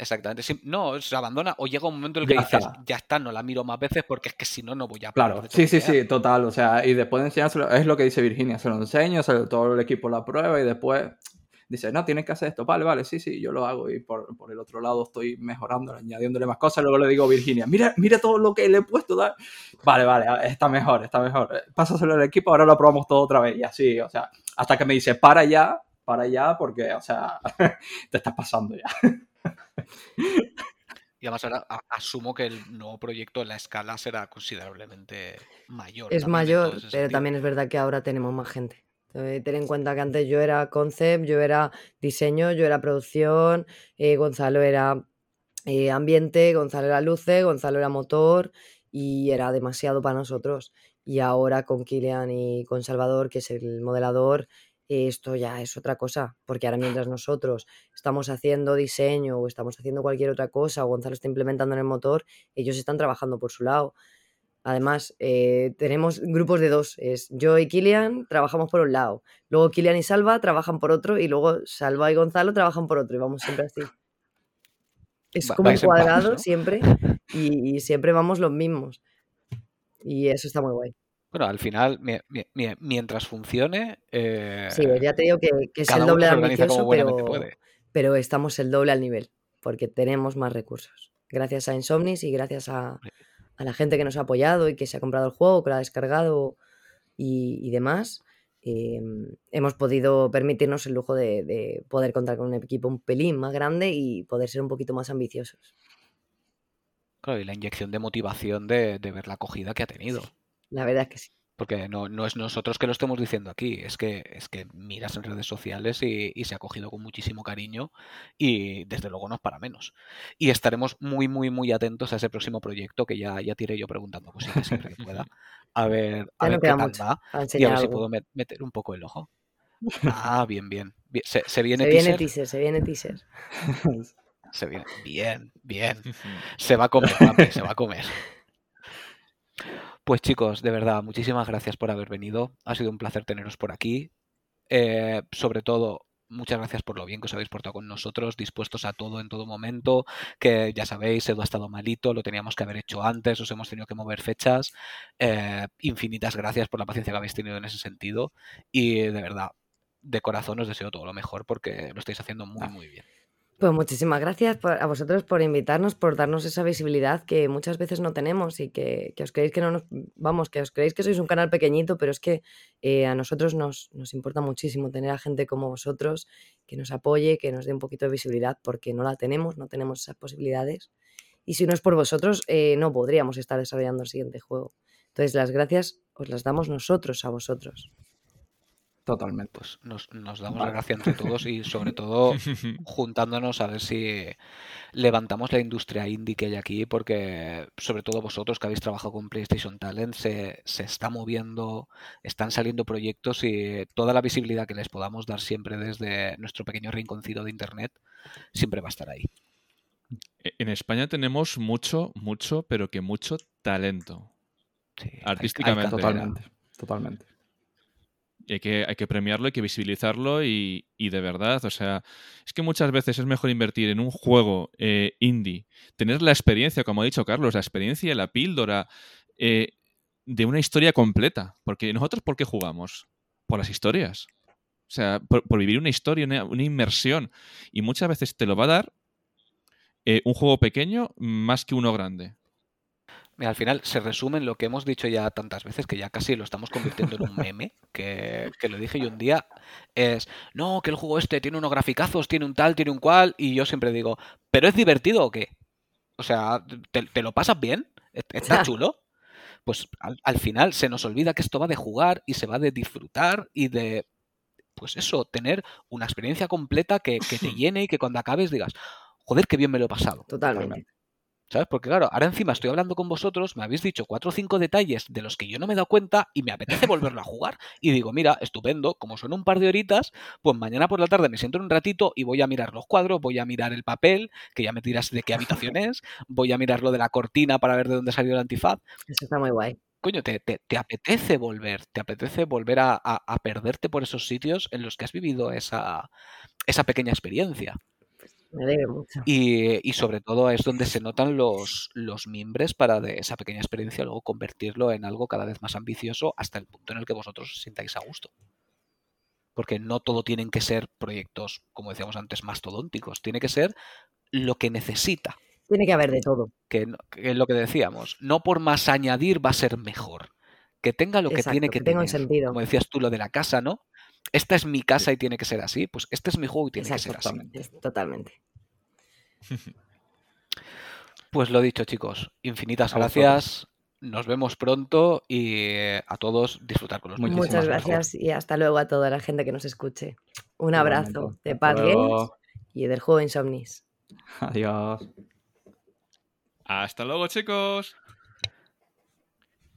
Exactamente. Sí, no, se abandona o llega un momento en el que Ya dices, está. ya está, no la miro más veces porque es que si no, no voy a Claro, parar de sí, sí, tontear". sí, total. O sea, y después de enseñárselo, es lo que dice Virginia, se lo enseño, se lo- todo el equipo la prueba y después dice, no, tienes que hacer esto, vale, vale, sí, sí, yo lo hago y por, por el otro lado estoy mejorando, añadiéndole más cosas, luego le digo a Virginia, mira, mira todo lo que le he puesto, da- vale, vale, ah, está mejor, está mejor, pásaselo al equipo, ahora lo probamos todo otra vez y así, o sea, hasta que me dice, para ya, para ya, porque, o sea, te estás pasando ya. Y además ahora asumo que el nuevo proyecto, la escala será considerablemente mayor. Es en mayor, pero sentido. también es verdad que ahora tenemos más gente. Ten en cuenta que antes yo era concept, yo era diseño, yo era producción, eh, Gonzalo era eh, ambiente, Gonzalo era luces, Gonzalo era motor y era demasiado para nosotros. Y ahora con Kilian y con Salvador, que es el modelador, esto ya es otra cosa, porque ahora mientras nosotros estamos haciendo diseño o estamos haciendo cualquier otra cosa o Gonzalo está implementando en el motor, ellos están trabajando por su lado. Además, eh, tenemos grupos de dos. Es yo y Kilian trabajamos por un lado. Luego Kilian y Salva trabajan por otro. Y luego Salva y Gonzalo trabajan por otro. Y vamos siempre así. Es como un cuadrado siempre. Y, siempre vamos los mismos. Y eso está muy guay. Bueno, al final, mientras funcione. Eh, sí, ya te digo que, es el doble de ambicioso, pero, pero estamos el doble al nivel. Porque tenemos más recursos. Gracias a Insomnis y gracias a a la gente que nos ha apoyado y que se ha comprado el juego, que lo ha descargado y, demás, em, hemos podido permitirnos el lujo de, poder contar con un equipo un pelín más grande y poder ser un poquito más ambiciosos. Claro, y la inyección de motivación de, de ver la acogida que ha tenido. La verdad es que sí porque no, no, es nosotros que lo estemos diciendo aquí, es que, es que miras en redes sociales y, se ha cogido con muchísimo cariño y desde luego no es para menos. Y estaremos muy, muy, muy atentos a ese próximo proyecto que ya, ya tiré yo preguntando pues siempre que pueda. A ver, a ver qué tal va y a ver si puedo meter un poco el ojo. Ah, bien, bien. ¿Se, viene se Viene teaser, se viene teaser. Se viene. Bien, bien. Se va a comer, se va a comer. Pues chicos, de verdad, muchísimas gracias por haber venido. Ha sido un placer teneros por aquí. Eh, sobre todo, muchas gracias por lo bien que os habéis portado con nosotros, dispuestos a todo en todo momento, que ya sabéis, Edu ha estado malito, lo teníamos que haber hecho antes, os hemos tenido que mover fechas. Eh, infinitas gracias por la paciencia que habéis tenido en ese sentido y de verdad, de corazón os deseo todo lo mejor porque lo estáis haciendo muy, muy bien. Pues muchísimas gracias a vosotros por invitarnos, por darnos esa visibilidad que muchas veces no tenemos y que, os creéis que no nos, vamos, que os creéis que sois un canal pequeñito, pero es que eh, a nosotros nos, nos, importa muchísimo tener a gente como vosotros que nos apoye, que nos dé un poquito de visibilidad, porque no la tenemos, no tenemos esas posibilidades. Y si no es por vosotros, eh, no podríamos estar desarrollando el siguiente juego. Entonces, las gracias os las damos nosotros a vosotros. Totalmente. Pues nos, damos la gracia entre todos y sobre todo juntándonos a ver si levantamos la industria indie que hay aquí, porque sobre todo vosotros que habéis trabajado con PlayStation Talent, se, se está moviendo, están saliendo proyectos y toda la visibilidad que les podamos dar siempre desde nuestro pequeño rinconcito de Internet, siempre va a estar ahí. E, en España tenemos mucho, mucho, pero que mucho talento. artísticamente. totalmente, totalmente hay que, hay que premiarlo, hay que visibilizarlo y, de verdad, o sea, es que muchas veces es mejor invertir en un juego eh, indie, tener la experiencia, como ha dicho Carlos, la experiencia, la píldora eh, de una historia completa. Porque nosotros, ¿por qué jugamos? Por las historias. O sea, por, vivir una historia, una, inmersión. Y muchas veces te lo va a dar eh, un juego pequeño más que uno grande al final se resume en lo que hemos dicho ya tantas veces, que ya casi lo estamos convirtiendo en un meme, que, lo dije yo un día, es, no, que el juego este tiene unos graficazos, tiene un tal, tiene un cual, y yo siempre digo, ¿pero es divertido o qué? O sea, ¿te, lo pasas bien? ¿E-, ¿Está chulo? Pues al, final se nos olvida que esto va de jugar y se va de disfrutar y de, pues eso, tener una experiencia completa que, que te llene y que cuando acabes digas, joder, qué bien me lo he pasado. Totalmente. ¿Sabes? Porque claro, ahora encima estoy hablando con vosotros, me habéis dicho cuatro o cinco detalles de los que yo no me he dado cuenta y me apetece volverlo a jugar. Y digo, mira, estupendo, como son un par de horitas, pues mañana por la tarde me siento un ratito y voy a mirar los cuadros, voy a mirar el papel, que ya me tiras de qué habitación es, voy a mirar lo de la cortina para ver de dónde salió el antifaz. Eso está muy guay. Coño, te, te, apetece volver, te apetece volver a, a, perderte por esos sitios en los que has vivido esa, esa pequeña experiencia. Me alegro mucho. Y, sobre todo es donde se notan los, los miembros para de esa pequeña experiencia luego convertirlo en algo cada vez más ambicioso hasta el punto en el que vosotros os sintáis a gusto. Porque no todo tienen que ser proyectos, como decíamos antes, mastodónticos. Tiene que ser lo que necesita. Tiene que haber de todo. Que, es lo que decíamos. No por más añadir va a ser mejor. Que tenga lo que tiene que, que tener. Sentido. Como decías tú, lo de la casa, ¿no? Esta es mi casa y tiene que ser así, pues este es mi juego y tiene que ser así. Totalmente. Pues lo dicho, chicos. Infinitas gracias. nos vemos pronto y eh, a todos disfrutar con los Muchísimas Muchas gracias y hasta luego a toda la gente que nos escuche. Un Igualmente. abrazo de Pad Games y del juego Insomnis. Adiós. Hasta luego, chicos.